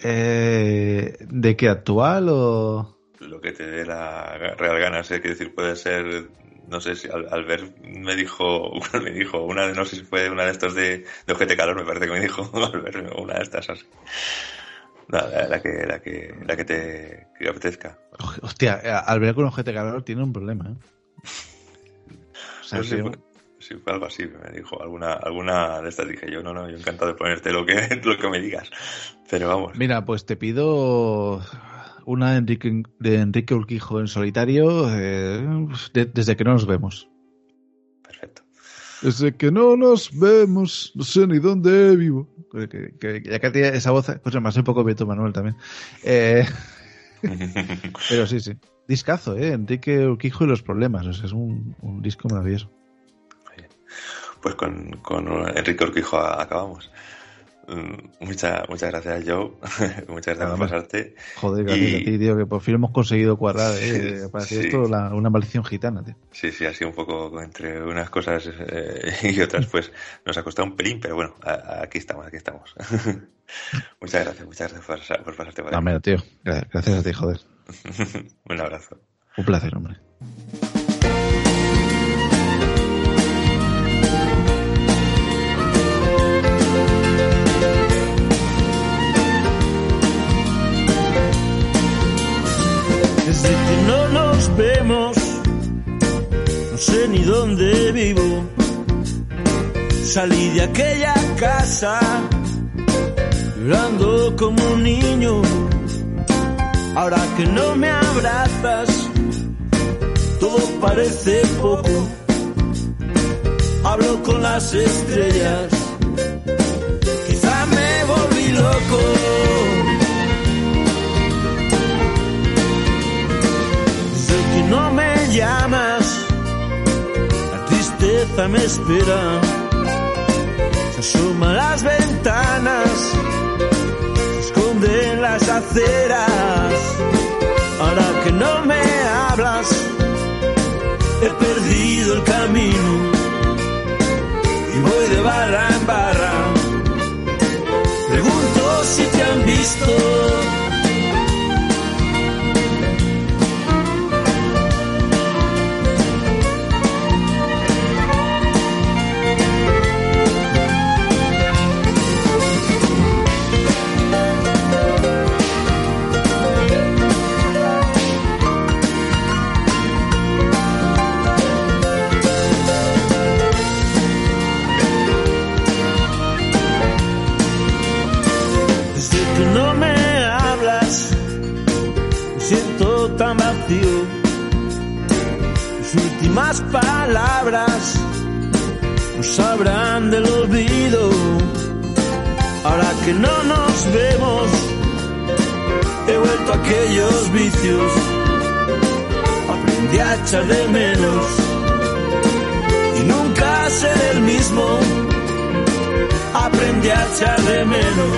Eh, ¿De qué actual o...? Lo que te dé la real gana, sé que decir, puede ser. No sé si Al- Albert me dijo, me dijo, una de, no sé si fue una de estos de, de Ojete Calor, me parece que me dijo Albert, una de estas así. No, la, la que, la que, la que te que apetezca. Hostia, eh, al ver con ojete calor tiene un problema, ¿eh? O sea, No sé, fue, sí, fue algo así, me dijo. Alguna, alguna de estas dije yo, no, no, yo encantado de ponerte lo que, lo que me digas. Pero vamos. Mira, pues te pido una de Enrique, de Enrique Urquijo en solitario eh, de- desde que no nos vemos. Perfecto. Desde que no nos vemos, no sé ni dónde vivo. Que, que- que- ya que tiene esa voz, pues hace un poco Beto Manuel también. Eh, pero sí, sí. Discazo, ¿eh? Enrique Urquijo y los problemas. O sea, es un, un disco maravilloso. Pues con, con Enrique Urquijo acabamos. Mm, Muchas, muchas gracias, Joe. muchas gracias por pasarte. Joder, gracias Y- a ti, tío, que por fin hemos conseguido cuadrar, ¿eh? Parecía Sí. esto la- una maldición gitana, tío. Sí, sí, así un poco entre unas cosas eh, y otras, pues nos ha costado un pelín, pero bueno, a- a- aquí estamos, aquí estamos. muchas gracias, muchas gracias por, por pasarte por No, tío. Gra- Gracias a ti, joder. un abrazo. Un placer, hombre. Desde que no nos vemos, no sé ni dónde vivo. Salí de aquella casa, llorando como un niño. Ahora que no me abrazas, todo parece poco. Hablo con las estrellas, quizá me volví loco. Me espera. Se asoma las ventanas, se esconde las aceras. Ahora que no me hablas, he perdido el camino y voy de barra en barra. Pregunto si te han visto. Palabras nos sabrán del olvido. Ahora que no nos vemos, he vuelto a aquellos vicios. Aprendí a echar de menos y nunca seré el mismo. Aprendí a echar de menos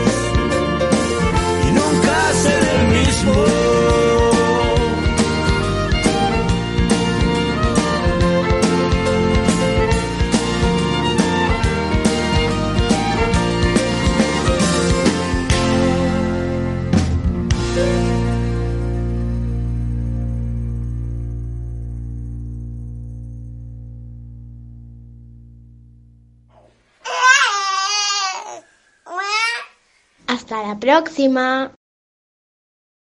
y nunca seré el mismo. Próxima.